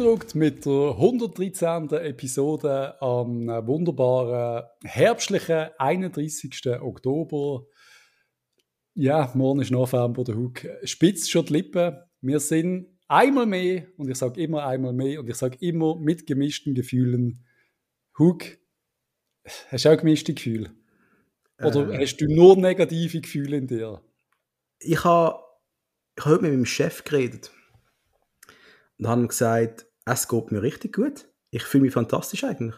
Hineindruckt mit der 113. Episode am wunderbaren herbstlichen 31. Oktober. Ja, morgen ist November, der Hug spitzt schon die Lippen. Wir sind einmal mehr, und ich sage immer einmal mehr, und ich sage immer mit gemischten Gefühlen, Hug, hast du auch gemischte Gefühle? Oder äh, hast du nur negative Gefühle in dir? Ich habe ich hab heute mit meinem Chef geredet und haben gesagt, es geht mir richtig gut. Ich fühle mich fantastisch eigentlich.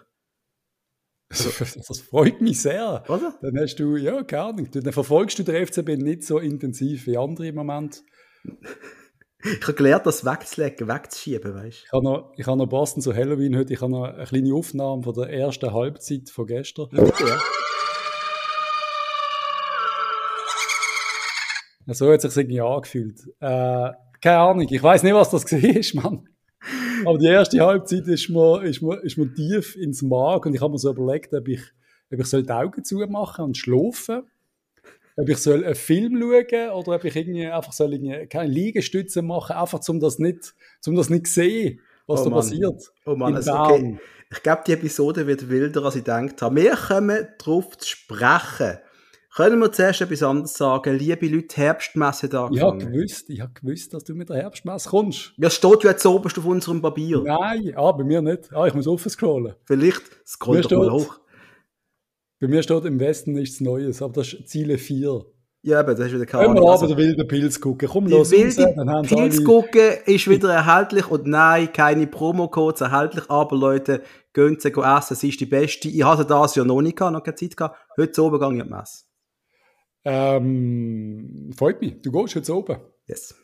Also, das freut mich sehr. Oder? Dann hast du, ja, keine Ahnung, dann verfolgst du den FCB nicht so intensiv wie andere im Moment. ich habe gelernt, das wegzulegen, wegzuschieben, weißt du. Ich habe noch, ich habe noch passend zu Halloween heute, ich habe noch eine kleine Aufnahme von der ersten Halbzeit von gestern. Ja. So hat es sich irgendwie angefühlt. Äh, keine Ahnung, ich weiß nicht, was das war, Mann. Aber die erste Halbzeit ist mir, ist mir, ist mir tief ins Mark und ich habe mir so überlegt, ob ich, ob ich soll die Augen zumachen und schlafen ob ich soll einen Film schauen oder ob ich irgendwie einfach soll irgendwie keine Liegestütze machen, einfach um das nicht, um das nicht sehen, was oh da Mann. passiert. Oh Mann, also okay. Ich glaube, die Episode wird wilder, als ich gedacht habe. Wir kommen darauf zu sprechen können wir zuerst etwas anderes sagen? Liebe Leute, Herbstmesse da. Ich habe gewusst, ich habe gewusst, dass du mit der Herbstmesse kommst. Ja, steht ja jetzt oben auf unserem Papier. Nein, ah, bei mir nicht. Ah, ich muss offen scrollen. Vielleicht scroll doch mal hoch. Bei mir steht im Westen nichts Neues, aber das ist Ziele 4. Ja, aber das ist wieder keine Ahnung. Können wir aber also, den wilden Pilz gucken. Komm, die los wilde raus, Pilz gucken ist wieder erhältlich und nein, keine Promo-Codes erhältlich, aber Leute, gehen Sie essen, es ist die beste. Ich hatte das ja noch nicht gehabt, noch keine Zeit gehabt. Heute oben gehe ich in die Messe. Ähm, freut mich. Du gehst jetzt oben. Yes.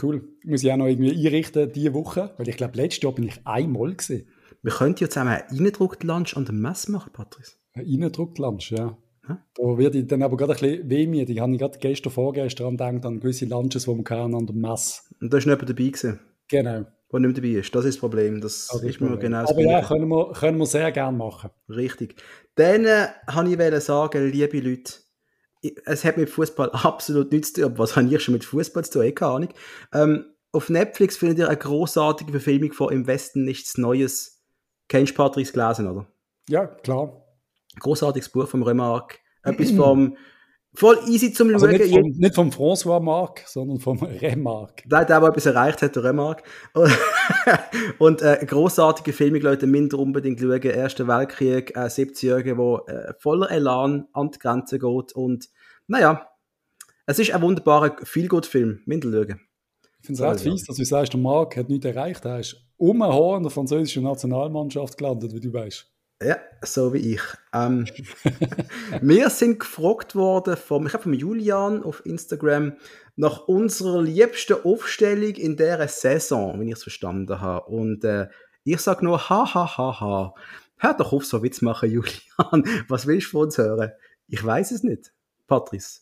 Cool. Muss ich auch noch irgendwie einrichten diese Woche, weil ich glaube, letztes Jahr bin ich einmal gesehen. Wir könnten ja zusammen einen Eindruck-Lunch an der Messe machen, Patrice. Ein Eindruck-Lunch, ja. Hm? Da werde ich dann aber gerade ein bisschen wehmütig. Ich habe gerade gestern, vorgestern gedacht an gewisse Lunches, die wir an der Messe. Und da ist nicht dabei gewesen? Genau. Der nicht dabei ist. Das ist das Problem. Das, das ist mir genau Aber ja, können wir, können wir sehr gerne machen. Richtig. Dann äh, wollte ich sagen, liebe Leute, es hat mit Fußball absolut nichts zu tun. Aber was habe ich schon mit Fußball zu tun? Keine Ahnung. Ähm, auf Netflix findet ihr eine großartige Verfilmung von Im Westen nichts Neues. Kennst du Patrice gelesen, oder? Ja, klar. Großartiges Buch vom Remarque. Etwas vom Voll easy zum also Schauen. Nicht vom, nicht vom François Marc, sondern vom Remarque. Der, der, der etwas erreicht hat, der Remarque. und äh, großartige Filme, Leute, minder unbedingt schauen. Erster Weltkrieg, äh, 70-Jährige, wo äh, voller Elan an die Grenze geht. Und naja, es ist ein wunderbarer Feelgood-Film. Minder schauen. Ich finde es recht fies, dass du sagst, der Marc hat nichts erreicht. Er ist um in der französischen Nationalmannschaft gelandet, wie du weißt. Ja, so wie ich. Ähm, wir sind gefragt worden vom, ich vom Julian auf Instagram nach unserer liebsten Aufstellung in dieser Saison, wenn ich es verstanden habe. Und äh, ich sage nur, ha, ha, ha, ha. Hör doch auf, so Witz machen, Julian. Was willst du von uns hören? Ich weiß es nicht. Patrice.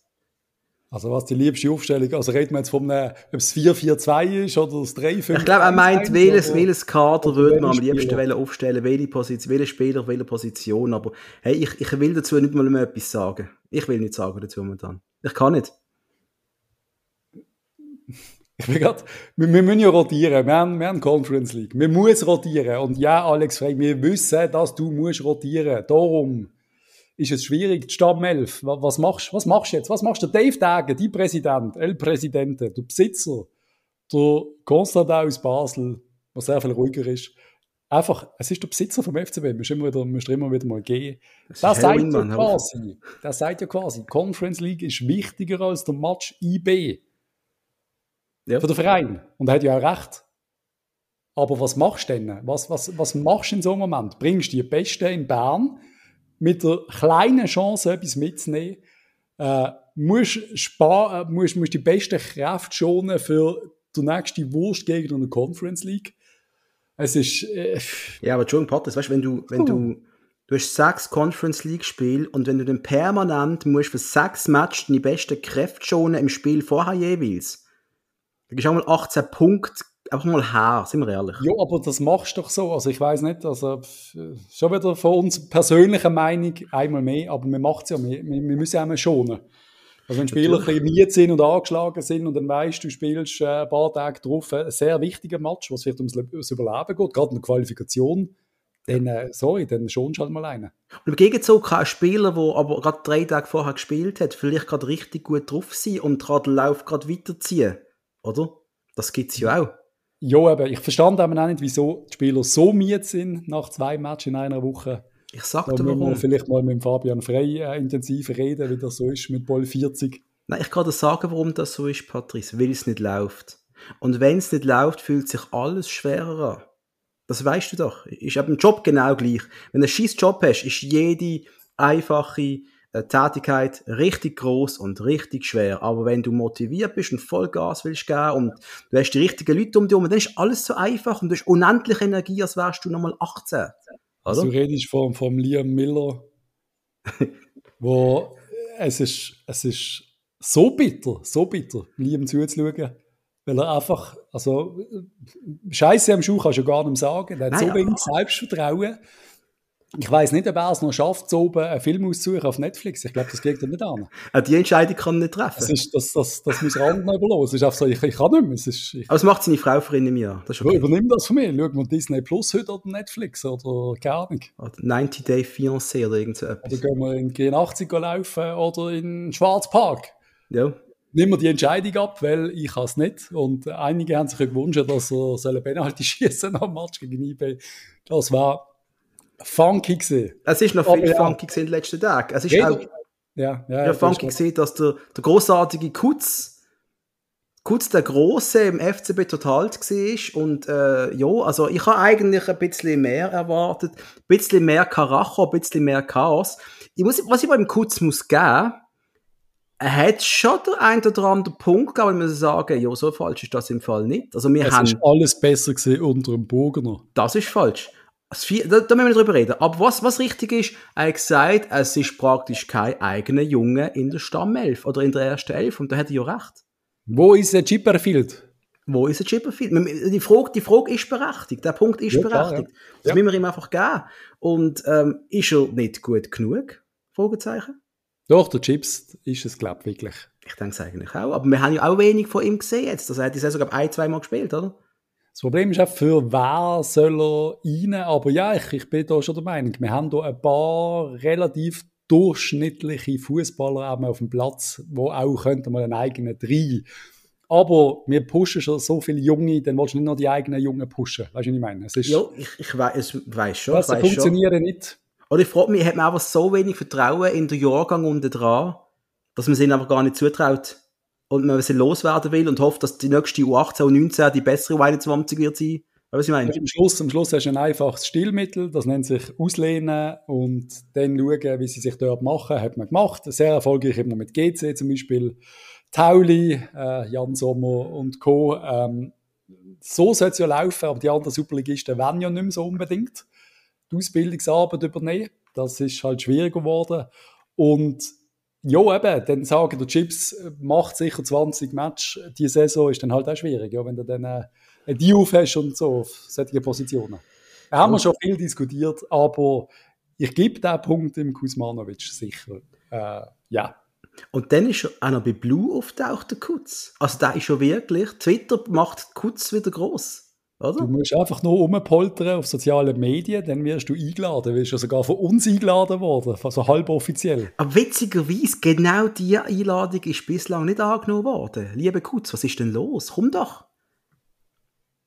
Also was die liebste Aufstellung? Also reden wir jetzt von einem, ob es 4-4-2 ist oder das 3-5? Ich glaube, er meint, welches, welches Kader würde man am liebsten Spieler. aufstellen, welche Position, welche Spieler, welche Position. Aber hey, ich, ich will dazu nicht mal mehr etwas sagen. Ich will nicht sagen dazu momentan. Ich kann nicht. Ich bin grad, wir, wir müssen ja rotieren. Wir haben, wir haben Conference League. Wir müssen rotieren. Und ja, Alex Frey, wir wissen, dass du musst rotieren. Darum ist es schwierig, die Stammelf. Was machst, was machst du jetzt? Was machst du? Dave Dagen, die Präsident, El Presidente, der Besitzer, der Konstantin aus Basel, der sehr viel ruhiger ist. Einfach, es ist der Besitzer vom FCB, musst immer wieder, musst immer wieder mal gehen. Das, das sagt ja quasi, das sagt ja quasi, Conference League ist wichtiger als der Match IB. Ja. Für den Verein. Und er hat ja auch recht. Aber was machst du denn? Was, was, was machst du in so einem Moment? Bringst du die Besten in Bern, mit der kleinen Chance etwas mitzunehmen. Äh, musst, sparen, äh, musst, musst die besten Kräfte schonen für die nächste Wurstgegner in der Conference League. Es ist. Äh, ja, aber John Potters, weißt du, wenn du, wenn du, du hast sechs Conference League Spiele und wenn du dann permanent musst für sechs Matches die besten Kräfte schonen im Spiel vorher jeweils, dann du auch mal 18 Punkte einfach mal her, sind wir ehrlich. Ja, aber das machst du doch so. Also ich weiß nicht, also schon wieder von uns persönlicher Meinung einmal mehr, aber wir machen es ja, wir, wir müssen auch mal schonen. Also wenn Spieler ein bisschen miet sind und angeschlagen sind und dann weißt du, spielst äh, ein paar Tage drauf ein sehr wichtiger Match, was vielleicht ums, ums Überleben geht, gerade in der Qualifikation, dann, äh, sorry, dann schonst du halt mal einen. Und im Gegenzug kann ein Spieler, der aber gerade drei Tage vorher gespielt hat, vielleicht gerade richtig gut drauf sein und gerade den Lauf gerade weiterziehen. Oder? Das gibt es ja auch. Ja, eben, ich verstand auch nicht, wieso die Spieler so miet sind nach zwei Matches in einer Woche. Ich sag Da dir müssen wir warum. vielleicht mal mit dem Fabian Frey äh, intensiv reden, wie das so ist mit Ball 40. Nein, ich kann dir sagen, warum das so ist, Patrice. Weil es nicht läuft. Und wenn es nicht läuft, fühlt sich alles schwerer an. Das weißt du doch. Ist aber im Job genau gleich. Wenn du einen scheiß Job hast, ist jede einfache äh, Tätigkeit richtig groß und richtig schwer. Aber wenn du motiviert bist und Vollgas willst geben und du hast die richtigen Leute um dich herum, dann ist alles so einfach und du hast unendliche Energie, als wärst du nochmal 18. Also du redest vom, vom Liam Miller, wo es ist, es ist so bitter, so bitter, Liam zuzuschauen, weil er einfach, also Scheiße am Schuh kannst du gar nicht sagen, der hat Nein, so wenig Selbstvertrauen. Ich weiß nicht, ob er es noch schafft, so oben einen Film auszusuchen auf Netflix. Ich glaube, das kriegt er nicht an. Auch die Entscheidung kann er nicht treffen. Das, ist, das, das, das muss Rand noch überlassen. Es ist einfach so, ich, ich kann nicht mehr. Es ist, ich, aber es macht seine Frau für ihn im Jahr. Das okay. übernimm das von mir. Schau mal Disney Plus heute oder Netflix oder keine Ahnung. Oder 90 Day Fiancé oder irgend so Oder etwas. gehen wir in G80 laufen oder in Schwarzpark. Ja. Nimm mir die Entscheidung ab, weil ich es nicht. Und einige haben sich gewünscht, dass er soll Penalty schießen dem Match gegen eBay. Das war funky gewesen. Es ist noch Aber viel ja. funky gewesen in den letzten Tagen. Es ist Jeder- auch Ja, ja, ja, funky gesehen, dass der, der großartige Kutz, Kutz der Große im FCB total war. Und äh, ja, also ich habe eigentlich ein bisschen mehr erwartet. Ein bisschen mehr Karacho, ein bisschen mehr Chaos. Ich muss, was ich beim Kutz muss geben, er hat schon der ein oder andere Punkt wo ich muss sagen, ja, so falsch ist das im Fall nicht. Also wir Es haben ist alles besser gewesen unter dem Burgener. Das ist falsch. Das Vier- Da, da müssen wir nicht drüber reden. Aber was, was richtig ist, er hat gesagt, es ist praktisch kein eigener Junge in der Stammelf oder in der ersten Elf. Und da hat er ja recht. Wo ist der Chipperfield? Wo ist der Chipperfield? Die Frage, die Frage ist berechtigt. Der Punkt ist Ja, klar, berechtigt. ja. Das Ja. müssen wir ihm einfach geben. Und ähm, ist er nicht gut genug? Fragezeichen. Doch, der Chips ist es, glaube ich, wirklich. Ich denke es eigentlich auch. Aber wir haben ja auch wenig von ihm gesehen jetzt. Also er hat die Saison, glaube ich, ein, zwei Mal gespielt, oder? Das Problem ist auch, für wer soll er rein? Aber ja, ich, ich bin da schon der Meinung, wir haben da ein paar relativ durchschnittliche Fußballer auf dem Platz, wo auch könnte man einen eigenen drei. Aber wir pushen schon so viele Junge, dann willst du nicht noch die eigenen Jungen pushen. Weißt du, was ich meine? Es ist, Ja, ich, ich weiß schon. das schon. funktioniert nicht. Oder ich frage mich, hat man einfach so wenig Vertrauen in den Jahrgang unten dran, dass man es ihnen einfach gar nicht zutraut und man sie loswerden will und hofft, dass die nächste U18 und 19 die bessere U21 wird sein. Was ich meine? Am Schluss, am Schluss hast du ein einfaches Stilmittel, das nennt sich Auslehnen und dann schauen, wie sie sich dort machen. Hat man gemacht. Sehr erfolgreich immer mit GC zum Beispiel. Tauli, äh, Jan Sommer und Co. Ähm, so soll es ja laufen, aber die anderen Superligisten werden ja nicht mehr so unbedingt die Ausbildungsarbeit übernehmen. Das ist halt schwieriger geworden. Und ja, eben, dann sagen der Chips äh, macht sicher 20 Match. Die Saison ist dann halt auch schwierig, ja, wenn du dann äh, eine Diouf hast und so auf solche Positionen. Da haben wir schon viel diskutiert, aber ich gebe den Punkt im Kuzmanovic sicher. Äh, ja. Und dann ist auch noch bei Blue auftaucht, der Kutz. Also der ist schon wirklich, Twitter macht Kutz wieder groß. Du Oder? musst einfach nur rumpoltern auf sozialen Medien, dann wirst du eingeladen. Du bist ja sogar von uns eingeladen worden, also halb offiziell. Aber witzigerweise, genau diese Einladung ist bislang nicht angenommen worden. Liebe Kutz, was ist denn los? Komm doch.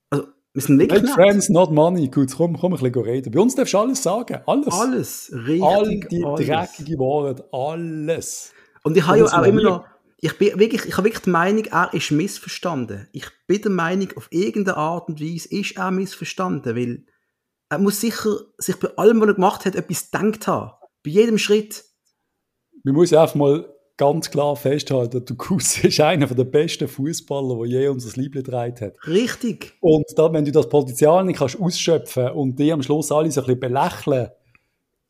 Also, wir sind wirklich Make friends, not money. Gut, komm, komm ein bisschen reden. Bei uns darfst du alles sagen. Alles. Alles, richtig. All die alles. dreckige Wahrheit. Alles. Und ich habe ja auch immer noch, ich bin wirklich, ich habe wirklich die Meinung, er ist missverstanden. Ich bin der Meinung, auf irgendeine Art und Weise ist er missverstanden, weil er muss sicher sich bei allem, was er gemacht hat, etwas gedacht haben. Bei jedem Schritt. Man muss einfach mal ganz klar festhalten, der Kuss ist einer der besten Fußballer, der je unser Liebling getragen hat. Richtig. Und da, wenn du das Potenzial nicht kannst ausschöpfen und die am Schluss alle so ein bisschen belächeln,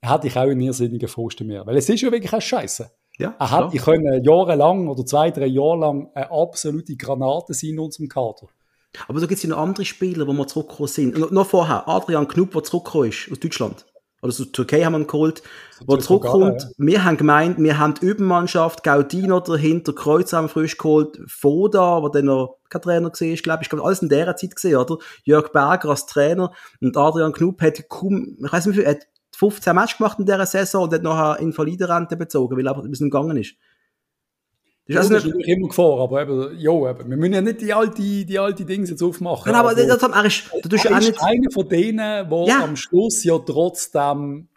hätte ich auch einen irrsinnigen Frust mehr. Weil es ist ja wirklich auch scheiße. Ja, Er klar. hätte können jahrelang oder zwei, drei Jahre lang eine absolute Granate sein in unserem Kader. Aber da gibt es ja noch andere Spieler, die mal zurückgekommen sind. Und noch vorher, Adrian Knupp, der zurückgekommen ist aus Deutschland. oder so Türkei haben wir ihn geholt, natürlich zurückkommt. Ogada, Wir haben gemeint, wir haben die Übermannschaft, Gaudino dahinter, Kreuz haben wir frisch geholt, Foda, der dann noch kein Trainer ist, glaube ich, ich glaube, alles in dieser Zeit gesehen, oder? Jörg Berger als Trainer und Adrian Knupp hat kaum, ich weiß nicht wie viel, hat 15 Matches gemacht in dieser Saison und hat nachher Invalidenrente bezogen, weil er aber ein bisschen gegangen ist. Das ist das also ist nicht, natürlich immer Gefahr, aber eben, ja, eben, wir müssen ja nicht die alte, die alte Dinge jetzt aufmachen. Nein, aber also- das, er ist, du er ist einer von denen, der Ja. am Schluss ja trotzdem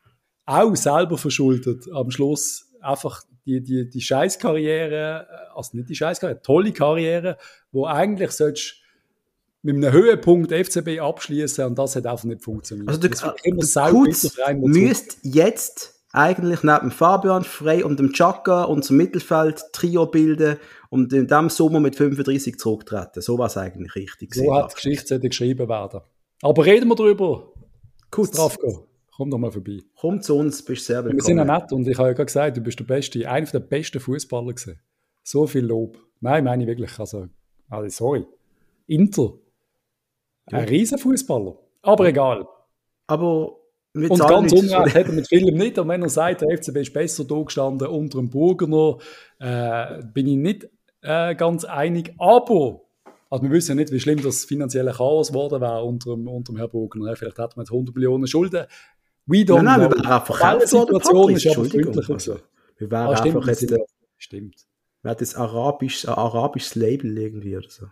auch selber verschuldet, am Schluss einfach die, die, die Scheißkarriere, also nicht die Scheißkarriere, tolle Karriere, wo eigentlich sollst mit einem Höhepunkt FCB abschließen und das hat einfach nicht funktioniert. also du, der Kutz der müsste jetzt eigentlich neben Fabian Frey und dem Chaka unser Mittelfeld-Trio bilden und in diesem Sommer mit 35 zurücktreten. So war es eigentlich richtig. So hat die Geschichte geschrieben werden. Aber reden wir drüber. Kutz, Strafko, komm doch mal vorbei. komm zu uns, bist sehr Wir sind ja willkommen. nett und ich habe ja gerade gesagt, du bist der Beste, einer der besten Fußballer gewesen. So viel Lob. Nein, meine ich wirklich. Also, also sorry. Inter. Ein riesen Fußballer. Aber egal. Aber wir Und ganz unrecht hat er mit Philipp nicht. Und wenn er sagt, der FCB ist besser da gestanden unter dem Burgener, äh, bin ich nicht äh, ganz einig. Aber, also wir wissen ja nicht, wie schlimm das finanzielle Chaos geworden wäre unter dem, unter dem Herrn Burgener. Vielleicht hat man jetzt 100 Millionen Schulden. We don't Nein, nein, wir know. wären auch Die verkauft worden, ist aber freundlicher Also, wir wären Ah, stimmt, einfach wir jetzt, äh, Stimmt. wir hätten jetzt arabisch, ein arabisches Label irgendwie oder so.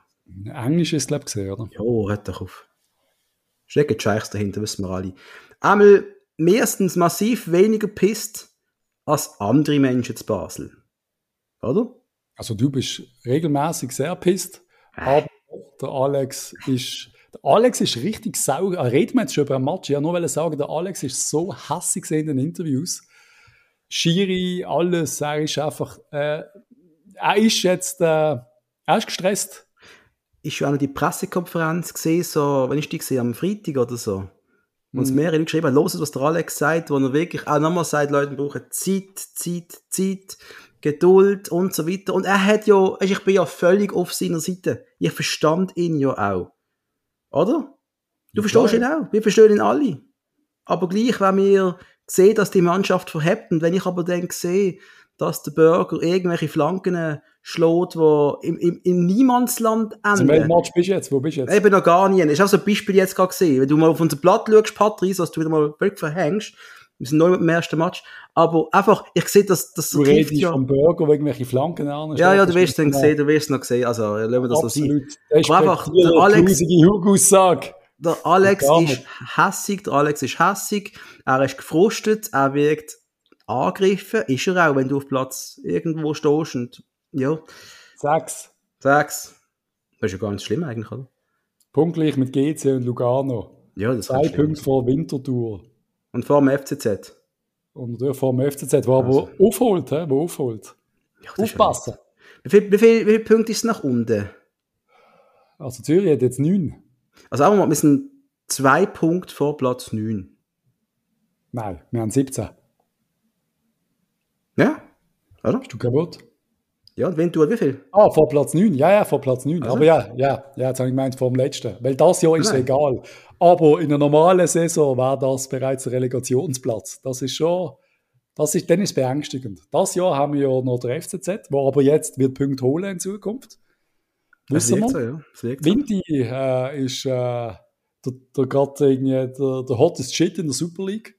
Englisch ist, glaube ich, gesehen, oder? Jo, hört doch auf. Steckt Scheichs dahinter, wissen wir alle. Einmal meistens massiv weniger pisst als andere Menschen zu Basel. Oder? Also du bist regelmäßig sehr pisst, aber der Alex ist, der Alex ist richtig sauer. Ah, Reden wir jetzt schon über einen Match? Ich wollte nur sagen, der Alex ist so hassig in den Interviews. Schiri, alles, er ist einfach, äh, er ist jetzt, äh, er ist gestresst. Ist schon auch noch die Pressekonferenz gesehen, so, wenn ich die gesehen am Freitag oder so. Und es Mhm. mehrere Leute geschrieben haben, hört, was der Alex sagt, wo er wirklich auch nochmal sagt, Leute brauchen Zeit, Zeit, Zeit, Geduld und so weiter. Und er hat ja, also ich bin ja völlig auf seiner Seite. Ich verstand ihn ja auch. Oder? Du Ja, verstehst ihn auch. Wir verstehen ihn alle. Aber gleich, wenn wir sehen, dass die Mannschaft verhebt, und wenn ich aber dann sehe, dass der Burger irgendwelche Flanken schlägt, die im, im, im Niemandsland Also, enden. welchem Match bist du jetzt? Wo bist du jetzt? Eben noch gar nie. Ist auch so ein Beispiel jetzt gerade gesehen. Wenn du mal auf unser Blatt schaust, Patrice, dass du wieder mal völlig verhängst. Wir sind neu mit dem ersten Match. Aber einfach, ich sehe, dass das Du trifft redest vom Burger, wo irgendwelche Flanken an. Ja, ja, du wirst dann gesehen, du wirst noch gesehen. Also, lassen wir das so sein. Absolut. Aber einfach, der Alex- Hugaussage. Der Alex ist hässig, der Alex ist hässig, er ist gefrustet, er wirkt angegriffen, ist er auch, wenn du auf Platz irgendwo stehst und, ja, Sechs. sag's. Das ist ja gar nicht schlimm eigentlich, oder? Punktgleich mit GC und Lugano. Ja, das Zwei Punkte vor Winterthur. Und vor dem FCZ. Und natürlich vor dem FCZ, wo Also. aber aufholt, hä? wo aufholt. Ja, Aufpassen. Wie viel, wie, viel, wie viele Punkte ist es nach unten? Also Zürich hat jetzt neun. Also auch mal, wir sind zwei Punkte vor Platz 9. Nein, wir haben 17. Ja? Oder? Bist du kaputt? Ja, und wenn du wie viel? Ah, vor Platz 9. Ja, ja, vor Platz 9. Also? Aber ja, ja, ja, jetzt habe ich gemeint vor dem letzten. Weil das Jahr ist Nein. egal. Aber in einer normalen Saison war das bereits ein Relegationsplatz. Das ist schon, das ist, dann ist beängstigend. Das Jahr haben wir ja noch der FCZ, wo aber jetzt wird Punkte holen in Zukunft. Wissen wir? so, ja. Vinti äh, ist äh, der, der gerade irgendwie der, der hottest Shit in der Super League.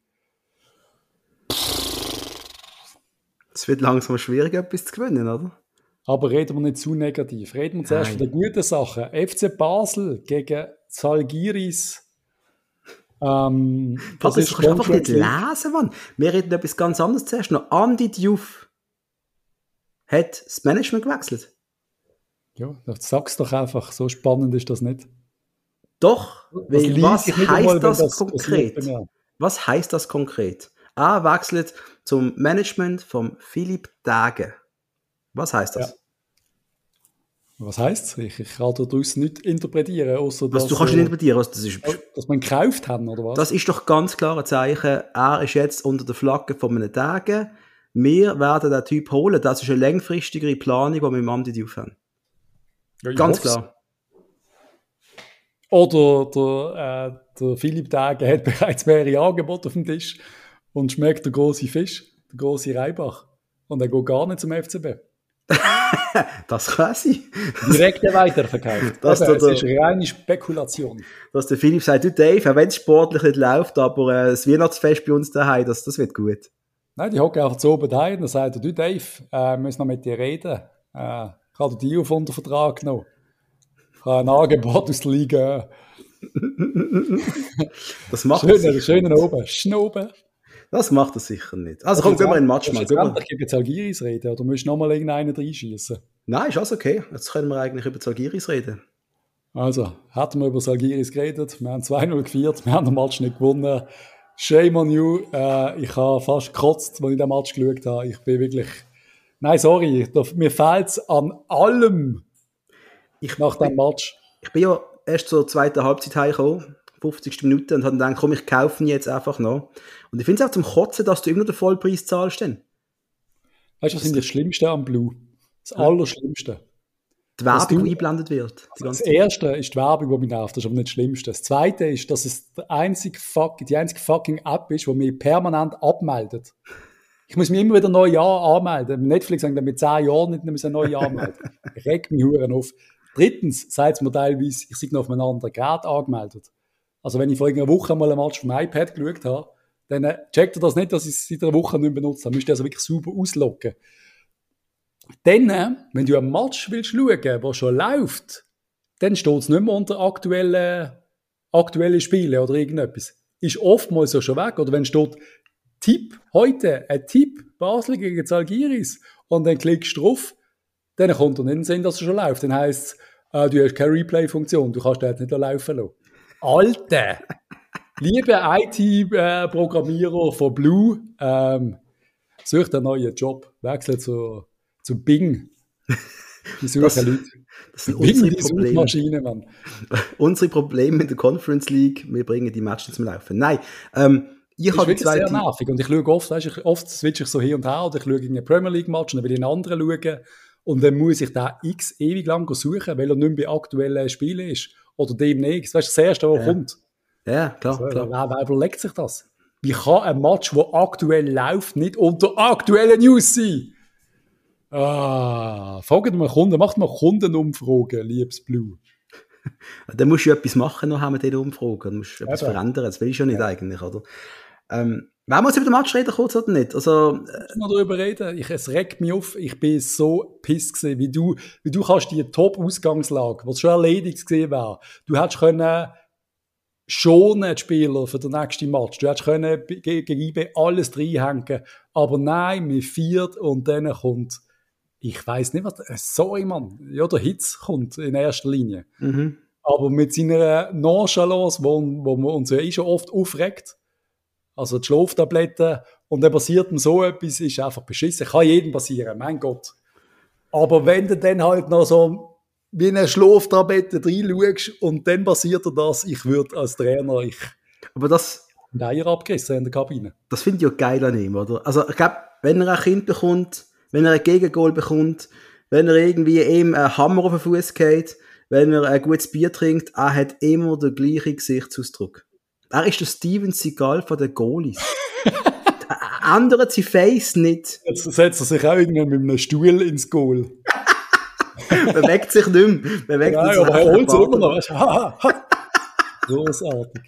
Es wird langsam schwierig, etwas zu gewinnen, oder? Aber reden wir nicht zu negativ. Reden wir zuerst Nein. von den guten Sachen. FC Basel gegen Zalgiris. Ähm, das Patrick, ist du kannst einfach nicht lesen, Mann. Wir reden etwas ganz anderes zuerst noch. Andy Diouf hat das Management gewechselt. Ja, das sag's doch einfach. So spannend ist das nicht. Doch, Das weil was heißt das, passiert konkret? Was heißt das konkret? Er wechselt zum Management von Philipp Dage. Was heißt das? Ja. Was heisst Ich, ich kann daraus nicht interpretieren, außer dass, du kannst nicht interpretieren, was das ist. dass man gekauft haben, oder was? Das ist doch ganz klar ein Zeichen, er ist jetzt unter der Flagge von einem Tage. Wir werden den Typ holen. Das ist eine längfristigere Planung, die wir mit dem Andy Diouf haben. Ja, Ganz klar. Oder der, äh, der Philipp Dage hat bereits mehrere Angebote auf dem Tisch und schmeckt der große Fisch, der große Reibach. Und er geht gar nicht zum FCB. das kann sein. Direkt weiterverkauft. Das, Aber das, ist reine Spekulation. Dass der Philipp sagt, du Dave, auch wenn es sportlich nicht läuft, aber äh, das Weihnachtsfest bei uns daheim, das, das wird gut. Nein, die hocken einfach zu oben daheim und dann sagt er, du Dave, äh, wir müssen noch mit dir reden. Äh, ich habe die auf unter Vertrag genommen. Ich habe ein Angebot aus der Liga. Das macht Schön, schön, schön oben. Schnoben. Das macht er sicher nicht. Also komm, gehen wir in den Match mal. Ich gebe jetzt Algiris reden, oder musst du nochmal irgendeinen reinschießen? Nein, ist alles okay. Jetzt können wir eigentlich über Algiris reden. Also, hatten wir über Algiris geredet. Wir haben 2-0 geführt, wir haben den Match nicht gewonnen. Shame on you. Äh, ich habe fast gekotzt, als ich den Match geschaut habe. Ich bin wirklich... Nein, sorry, mir fehlt es an allem ich, nach dem Match. Ich bin ja erst zur zweiten Halbzeit heimgekommen, 50. Minute, und habe dann gedacht, komm, ich kaufe ihn jetzt einfach noch. Und ich finde es auch zum Kotzen, dass du immer noch den Vollpreis zahlst. Dann. Weißt du, was sind das Schlimmste am Blue? Das ja. Allerschlimmste. Die Werbung, die eingeblendet wird. das erste ist die Werbung, die mich nervt, das ist aber nicht das Schlimmste. Das zweite ist, dass es der einzige fuck, die einzige fucking App ist, die mich permanent abmeldet. Ich muss mich immer wieder neu anmelden. Netflix sagt dann mit 10 Jahren nicht mehr neu anmelden. Regt mich Huren auf. Drittens sagt es mir teilweise, ich sei noch auf einem anderen Gerät angemeldet. Also wenn ich vor einer Woche mal ein Match vom iPad geschaut habe, dann äh, checkt er das nicht, dass ich es seit einer Woche nicht benutzt habe. Müsste also wirklich super ausloggen. Dann, äh, wenn du ein Match willst schauen, der schon läuft, dann steht es nicht mehr unter aktuellen, aktuellen Spielen oder irgendetwas. Ist oftmals so schon weg. Oder wenn steht Tipp heute, ein Tipp, Basel gegen Zalgiris, und dann klickst du drauf, dann kommt er nicht Sinn, dass er schon läuft. Dann heisst es, äh, du hast keine Replay-Funktion, du kannst den jetzt nicht laufen lassen. Alter! Liebe IT-Programmierer von Blue, ähm, sucht einen neuen Job. Wechselt zu, zu Bing. Die suchen Das- Leute. Das sind Bing, unsere die Probleme. Mann. Unsere Probleme in der Conference League, wir bringen die Matches zum Laufen. Nein, ähm, ich Das ist wirklich sehr nervig. Und ich schaue oft, weißt, ich, oft switche ich so hin und her, oder ich schaue in einen Premier League Match und dann will ich einen anderen schauen. Und dann muss ich da x ewig lang suchen, weil er nicht mehr bei aktuellen Spielen ist. Oder demnächst. Weißt du, das erste, was Ja. kommt. Ja, klar, Wer, klar. wer, wer überlegt sich das? Wie kann ein Match, der aktuell läuft, nicht unter aktuellen News sein? Ah, fragt mal Kunden, macht mal Kundenumfragen, liebes Blue. Dann musst du ja etwas machen, noch haben wir diese Umfrage. Dann musst du etwas Eben. verändern. Das will ich schon nicht eigentlich, oder? Ähm, wollen wir uns über den Match reden, kurz oder nicht? Also, äh, Lass mal darüber reden. Ich, es regt mich auf. Ich bin so piss gewesen, wie du, wie du kannst die Top-Ausgangslage, was schon erledigt gewesen wäre. Du hättest können schonen, die Spieler, für den nächsten Match. Du hättest können gegen IB alles reinhängen. Aber nein, mir viert und dann kommt, ich weiß nicht was, äh, sorry, Mann. Ja, der Hitz kommt in erster Linie. mhm. Aber mit seiner Nonchalance, wo, wo man uns ja eh schon oft aufregt, also die Schlaftabletten, und dann passiert ihm so etwas, ist einfach beschissen. Kann jedem passieren, mein Gott. Aber wenn du dann halt noch so wie eine Schlaftablette reinschaust und dann passiert dir das, ich würde als Trainer, ich Aber das, Eier abgerissen in der Kabine. das finde ich ja geil an ihm, oder? Also, ich glaube, wenn er ein Kind bekommt, wenn er ein Gegengol bekommt, wenn er irgendwie ihm einen Hammer auf den Fuß geht, wenn er ein gutes Bier trinkt, er hat immer den gleichen Gesichtsausdruck. Er ist der Steven Seagal von den Goalies. Er ändert sein Face nicht. Jetzt setzt er sich auch irgendwann mit einem Stuhl ins Goal. Bewegt sich nicht mehr. Bewegt Ja, sich aber er holt ein immer noch. Großartig.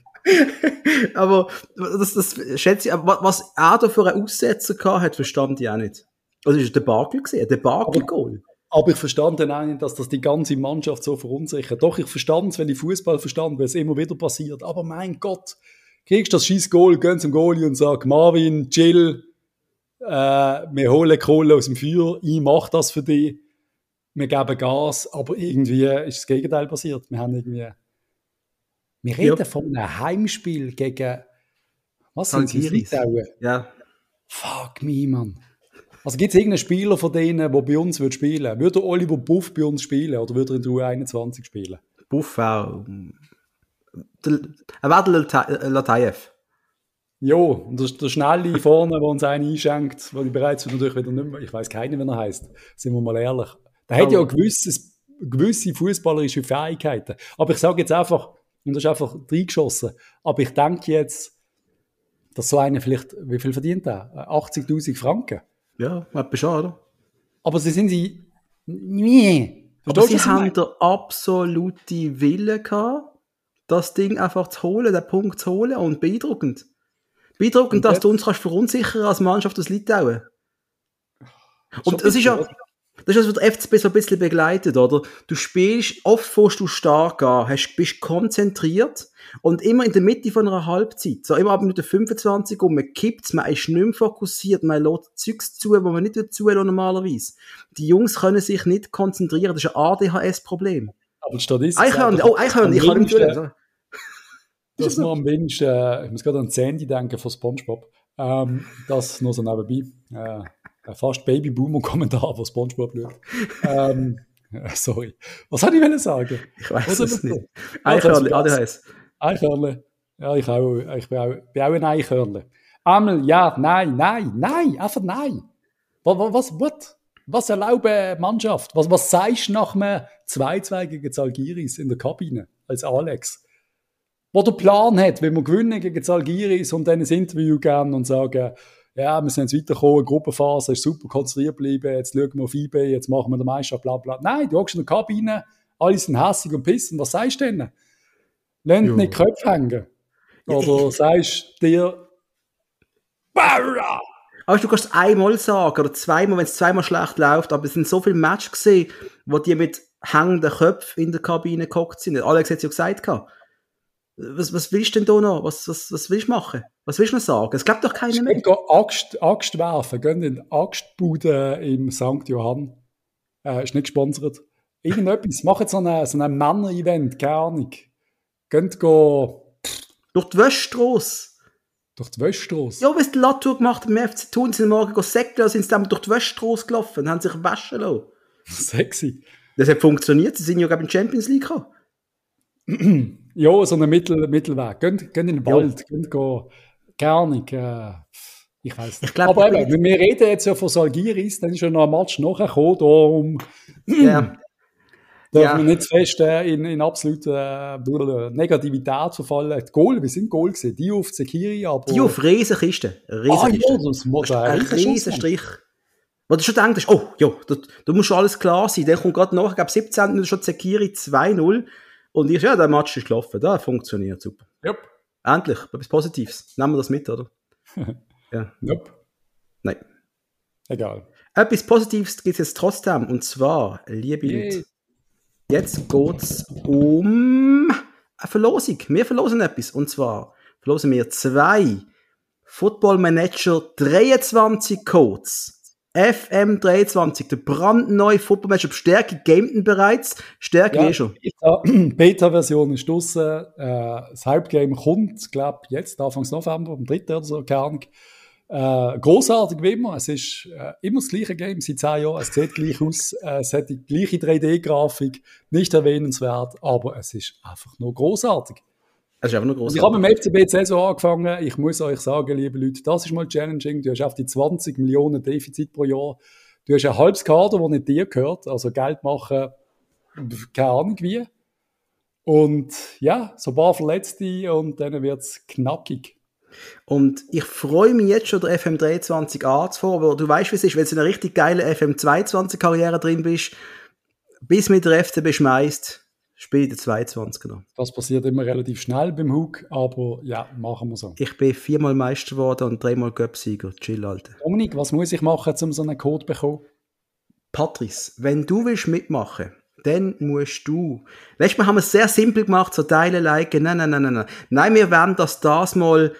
Aber das, das schätze ich, aber was er da für einen Aussetzer gehabt hat, verstand ich auch nicht. Also, es war ein Debakel gewesen, ein Debakel-Goal. Aber ich verstand dann auch nicht, dass das die ganze Mannschaft so verunsichert. Doch, ich verstand es, wenn ich Fußball verstand, weil es immer wieder passiert. Aber mein Gott, kriegst du das scheiß Goal, geh zum Goalie und sag, Marvin, chill, äh, wir holen Kohle aus dem Feuer, ich mach das für dich, wir geben Gas, aber irgendwie ist das Gegenteil passiert. Wir haben irgendwie, wir reden Ja. von einem Heimspiel gegen, was sind sie, Zalgiris. Litauen? Ja. Fuck me, Mann. Also gibt es irgendeinen Spieler von denen, der bei uns wird spielen würde? Würde Oliver Buff bei uns spielen oder würde er in der U21 spielen? Buff auch. Der- Er Lata- äh, Latayev. Jo, und der, der Schnelle vorne, der uns einen einschenkt, wo ich bereits natürlich wieder nicht mehr, ich weiß keinen, wie er heißt, sind wir mal ehrlich. Der hat ja gewisses, gewisse fußballerische Fähigkeiten. Aber ich sage jetzt einfach, und das ist einfach reingeschossen, aber ich denke jetzt, dass so einer vielleicht, wie viel verdient er? 80.000 Franken. Ja, etwa schon, oder? Aber sie sind sie, nee. Aber sie haben den absoluten Willen gehabt, das Ding einfach zu holen, den Punkt zu holen und beeindruckend. Beeindruckend, dass du uns kannst verunsichern als Mannschaft aus Litauen. Und das ist ja, das ist das, was der FCB so ein bisschen begleitet, oder? Du spielst, oft fährst du stark an, hast, bist konzentriert und immer in der Mitte von einer Halbzeit, so immer ab Minute 25 und man kippt man ist nicht mehr fokussiert, man lässt Zeugs zu, wo man nicht zulassen normalerweise. Die Jungs können sich nicht konzentrieren, das ist ein ADHS-Problem. Aber statt ist Eichhörnchen, oh, Eichhörnchen, ich kann nicht tun. Dass man am wenigsten, äh, ich muss gerade an Sandy denken von Spongebob, ähm, das nur so nebenbei. Äh, fast Babyboomer-Kommentar, wo Spongebob schaut. ähm, sorry. Was soll ich sagen? Ich weiß es nicht. ADHS. Eichhörnchen. Ja, ich, auch, ich bin, auch, bin auch ein Eichhörnchen. Einmal ja, nein, nein, nein, einfach nein. Was, was, was, was erlaubt Mannschaft? Was, was sagst du nach einem 2-2 gegen Zalgiris in der Kabine als Alex? Wo der Plan hat, wenn wir gewinnen gegen Zalgiris und dann ein Interview geben und sagen, ja, wir sind jetzt weitergekommen, Gruppenphase ist super konzentriert bleiben, jetzt schauen wir auf eBay, jetzt machen wir den Meister, bla bla. Nein, du hockst in der Kabine, alle sind hässig und pissen. Was sagst du denn? Lass nicht Köpfe hängen. Oder sagst dir, Barra! Also du kannst einmal sagen oder zweimal, wenn es zweimal schlecht läuft, aber es sind so viele Matches gesehen, wo die mit hängenden Köpfen in der Kabine gehockt sind. Alex hat es ja gesagt. Was, was willst du denn da noch? Was, was, was willst du machen? Was willst du noch sagen? Es gibt doch keinen mehr. Axt, Axt werfen. Gehen in die Axtbude im St. Johann. Äh, ist nicht gesponsert. Irgendetwas. Machen so ein so Männer-Event. Keine Ahnung. Geht go. Durch die Wäschstrasse. Durch die Wäschstrasse? Ja, was die Latour gemacht hat, im FC Thun, sind morgen säckeln, sind sie dann durch die Wäschstrasse gelaufen und haben sich waschen lassen. Sexy. Das hat funktioniert. Sie sind ja, glaube ich, in der Champions League gekommen. ja, so einen Mittel, Mittelweg. Geht, geht in den Wald, ja. geht go. Gar nicht. Äh, ich weiß nicht. Ich glaub, Aber eben, wir reden jetzt ja von Salgiris, dann ist ja noch ein Match nachgekommen, da um. Ja. Darf man nicht fest äh, in, in absolute äh, Negativität verfallen. Die Goal, wir sind Goal gesehen. Die auf Zekiri, aber. Die auf Riesenkiste. Riesenkiste. Ah, ja, das muss ein Riesenstrich. Wo du schon denkst, oh, ja, da, da muss schon alles klar sein. Der kommt gerade nach, ich glaube, 17. Minute schon Zekiri 2-0. Und ich, ja, der Match ist gelaufen. Da funktioniert super. Yep. Endlich, etwas Positives. Nehmen wir das mit, oder? ja. Nope. Nein. Egal. Etwas Positives gibt es jetzt trotzdem. Und zwar, liebe yeah. Leute, jetzt geht es um eine Verlosung. Wir verlosen etwas. Und zwar verlosen wir zwei Football Manager 23 Codes. FM23, der brandneue Football Manager. Stärke gamet bereits. Stärke ja, schon. Beta-Version ist draussen. Äh, das Hauptgame kommt, glaube jetzt, Anfang November, am 3. oder so, keine Ahnung. Äh, großartig wie immer. Es ist äh, immer das gleiche Game seit zehn Jahren. Es sieht gleich aus. Äh, es hat die gleiche 3D-Grafik. Nicht erwähnenswert, aber es ist einfach nur großartig. Es ist einfach nur großartig. Ich habe mit dem FCB Saison angefangen. Ich muss euch sagen, liebe Leute, das ist mal challenging. Du hast auf die 20 Millionen Defizit pro Jahr. Du hast ein halbes Kader, das nicht dir gehört. Also Geld machen, keine Ahnung wie. Und ja, so ein paar Verletzte und dann wird es knackig. Und ich freue mich jetzt schon, der FM23 anzufahren, aber du weißt, wie es ist, wenn du in einer richtig geilen FM22-Karriere drin bist, bis mit der FCB schmeißt, spielt der 22 noch. Das passiert immer relativ schnell beim Hook, aber ja, machen wir so. Ich bin viermal Meister geworden und dreimal Göpsieger. Chill, Alter. Dominik, was muss ich machen, um so einen Code zu bekommen? Patrice, wenn du willst mitmachen dann musst du. Mal haben wir es sehr simpel gemacht, so teilen, liken. Nein, nein, nein, nein. Nein, wir werden das das mal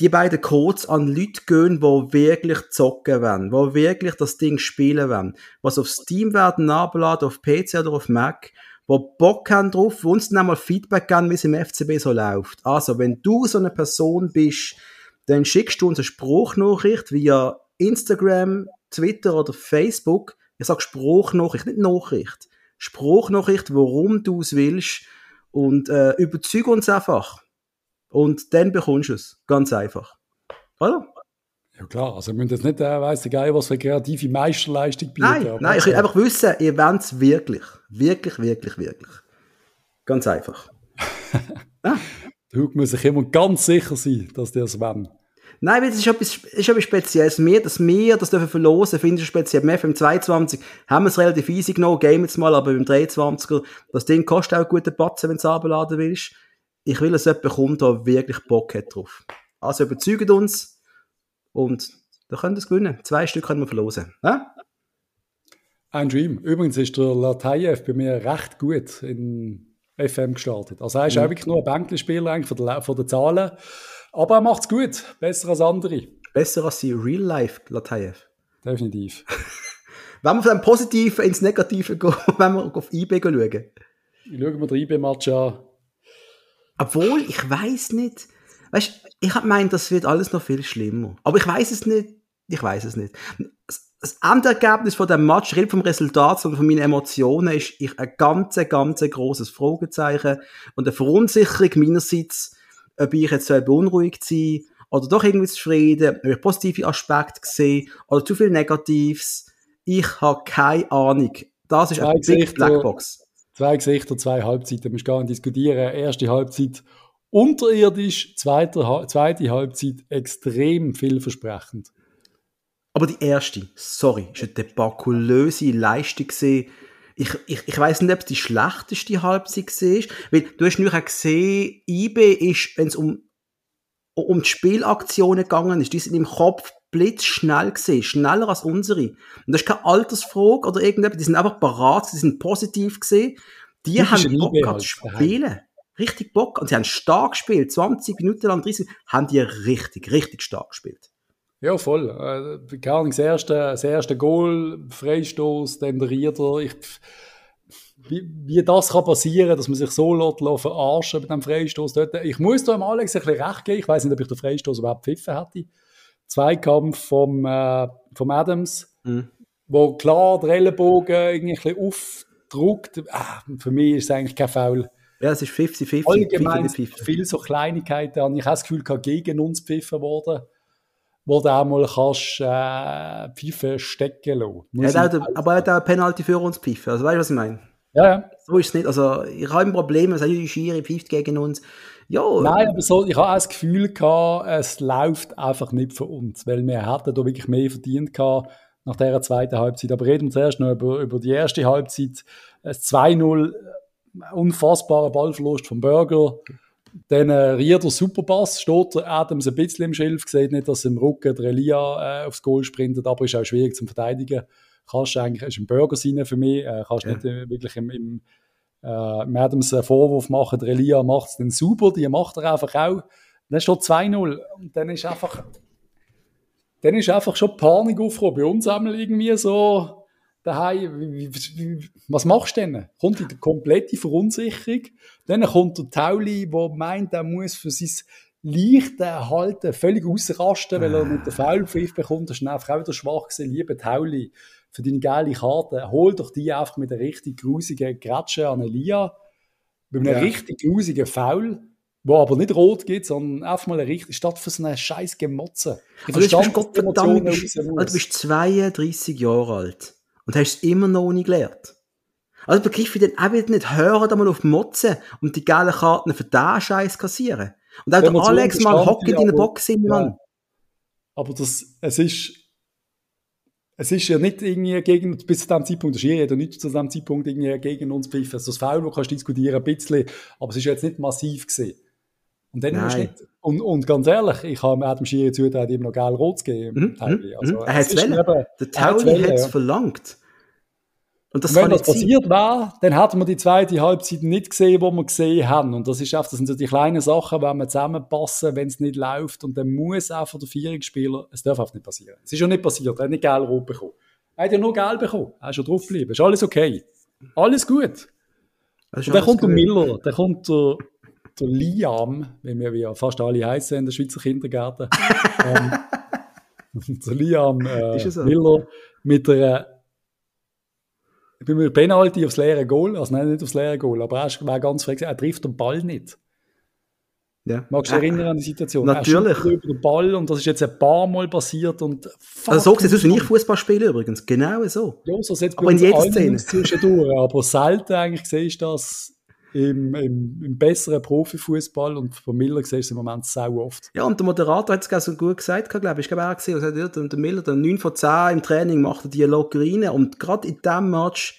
die beiden Codes an Leute gehen, die wirklich zocken wollen, die wirklich das Ding spielen wollen, was auf Steam werden abladen, auf PC oder auf Mac, die Bock haben drauf, die uns dann einmal Feedback geben, wie es im FCB so läuft. Also, wenn du so eine Person bist, dann schickst du uns eine Spruchnachricht via Instagram, Twitter oder Facebook. Ich sage Spruchnachricht, nicht Nachricht. Spruchnachricht, warum du es willst und äh, überzeug uns einfach. Und dann bekommst du es. Ganz einfach. Oder? Ja klar, also wir müssen jetzt nicht, äh, weiss Geil, was für kreative Meisterleistung bieten. Nein, nein, ich will einfach wissen, ihr wollt es wirklich. Wirklich, wirklich, wirklich. Ganz einfach. ah. Hug muss sich immer ganz sicher sein, dass der es wollen. Nein, weil es ist etwas, ist etwas Spezielles. Wir, dass wir das dürfen verlosen, finde ich speziell. Wir im 22 haben wir es relativ easy genommen, game jetzt mal, aber beim 23er, das Ding kostet auch gute Batzen, wenn du es abladen willst. Ich will, dass jemand kommt, der wirklich Bock hat drauf. Also überzeugt uns und da könnt ihr es gewinnen. Zwei Stück können wir verlosen. Ja? Ein Dream. Übrigens ist der Latayev bei mir recht gut in FM gestartet. Also er ist mhm. auch wirklich nur ein Bänkelspieler eigentlich von, der, von den Zahlen. Aber er macht es gut. Besser als andere. Besser als die Real Life Latayev. Definitiv. wenn wir von dem Positiven ins Negative gehen, wenn wir auf eBay schauen. Ich schaue mir den eBay-Match an. Obwohl, ich weiß nicht. Weißt ich habe gemeint, das wird alles noch viel schlimmer. Aber ich weiß es nicht. Ich weiß es nicht. Das Endergebnis von dem Match, nicht vom Resultat, sondern von meinen Emotionen, ist ich ein ganz, ganz großes Fragezeichen und eine Verunsicherung meinerseits, ob ich jetzt beunruhigt sein oder doch irgendwie zufrieden, ob ich positive Aspekte sehe oder zu viel Negatives. Ich habe keine Ahnung. Das ist eine Big Blackbox. Zwei Gesichter, zwei Halbzeiten. Wir müssen gar nicht diskutieren. Erste Halbzeit unterirdisch, zweite, zweite Halbzeit extrem vielversprechend. Aber die erste, sorry, ist eine debakulöse Leistung gesehen ich, ich, ich weiß nicht, ob es die schlechteste Halbzeit war, weil du hast nur gesehen, IB ist, wenn es um, um die Spielaktionen gegangen ist, die sind im Kopf blitzschnell gesehen, schneller als unsere. Und das ist keine Altersfrage oder irgendetwas, die sind einfach parat, die sind positiv gesehen. Die das haben Bock gehabt zu spielen. Richtig Bock. Und sie haben stark gespielt. 20 Minuten lang, 30 haben die richtig, richtig stark gespielt. Ja, voll. Äh, nicht das erste, das erste Goal, Freistoß, dann der Rieder. Ich, wie, wie das kann passieren, dass man sich so lässt, verarschen bei dem Freistoß dort. Ich muss da dem Alex ein bisschen recht geben. Ich weiß nicht, ob ich den Freistoß überhaupt pfiffen hätte. Zweikampf vom, äh, vom Adams, mhm. wo klar der Ellenbogen irgendwie ein bisschen aufdruckt. Ah, für mich ist es eigentlich kein Foul. Ja, es ist 50-50. Allgemein viele so Kleinigkeiten. Ich habe das Gefühl, gegen uns pfiffen worden wo du auch mal kannst, äh, Pfeife stecken lassen. Ja, auch, aber er hat auch eine Penalty für uns pfeifen. Also weißt du, was ich meine? Ja, ja. So ist es nicht. Also ich habe ein Problem, wenn die Schiri pfeift gegen uns. Ja. Nein, aber so, ich habe auch das Gefühl gehabt, es läuft einfach nicht für uns, weil wir hätten da wirklich mehr verdient gehabt nach dieser zweiten Halbzeit. Aber reden wir zuerst noch über, über die erste Halbzeit. Ein 2-0, unfassbarer Ballverlust vom Burger. Dann äh, Rieder Superpass, steht der Adams ein bisschen im Schilf, sieht nicht, dass im Rücken der Elia äh, aufs Goal sprintet, aber ist auch schwierig zum Verteidigen. Kannst eigentlich, ist ein Burger sein für mich, äh, kannst ja. nicht äh, wirklich im, im äh, Adams einen Vorwurf machen, der Elia macht es dann super, die macht er einfach auch. Dann steht 2-0 und dann ist einfach, dann ist einfach schon Panik aufgekommen. Bei uns einmal irgendwie so, daheim, was machst du denn? Kommt die komplette Verunsicherung, dann kommt der Tauli, der meint, er muss für sein leichte Halten völlig ausrasten, weil er mit der Foulpfiff bekommt, das ist einfach auch wieder schwach gewesen. Liebe Tauli, für deine geile Karte, hol doch die einfach mit einer richtig grusigen Gratsche an Elia, mit einem ja. richtig grusigen Foul, wo aber nicht rot geht, sondern einfach mal eine richtig, statt für so eine scheiß Gemotze. Ich also verstand, du bist, Gott, du bist, du bist 32 Jahre alt und hast es immer noch nicht gelernt. Also begriff ich dann auch wieder nicht, hören da mal auf die Motze und die gelben Karten für den Scheiß kassieren. Und auch der Alex mal hockt in der Box hin, Mann. Ja. Aber das, es ist, es ist ja nicht irgendwie gegen, bis zu dem Zeitpunkt, der Schiri hat ja nicht zu dem Zeitpunkt irgendwie gegen uns pfiffen. Also das Foul, das kannst du diskutieren, ein bisschen, aber es ist jetzt nicht massiv gesehen. Und dann musst nicht, und, und ganz ehrlich, ich habe Adam Schiri zugetraut, ihm noch geil rot zu geben. Mhm, mhm, also, er hat es Der Tauli hat es verlangt. Und, und wenn das passiert wäre, dann hätten wir die zweite Halbzeit nicht gesehen, wo wir gesehen haben. Und das ist einfach, das sind so die kleinen Sachen, wenn wir zusammenpassen, wenn es nicht läuft. Und dann muss auch von der Vierungsspieler, es darf einfach nicht passieren. Es ist schon nicht passiert, er hat nicht geil rot bekommen. Er hat ja nur geil bekommen. Er ist schon drauf geblieben. Ist alles okay. Alles gut. Und dann kommt gut. der Miller, dann kommt der, der Liam, wie wir ja fast alle heißen in der Schweizer Kindergärten. ähm, der Liam äh, so? Miller mit einer bin mir Penalty aufs leere Goal, also nein, nicht aufs leere Goal, aber er war ganz frech, er trifft den Ball nicht. Ja. Magst du dich erinnern an die Situation? Natürlich. Er über den Ball und das ist jetzt ein paar Mal passiert und Also so sieht es aus, wenn ich Fußball spiele übrigens, genau so. Ja, so sieht aber in jeder Szene. Zwischendurch, aber selten eigentlich siehst du das im, im, im besseren Profifußball und von Miller siehst du im Moment sau oft. Ja, und der Moderator hat es so gut gesagt, glaube ich. Ich glaube, er gesehen, also der Miller, der 9 von 10 im Training macht er die locker rein. Und gerade in diesem Match,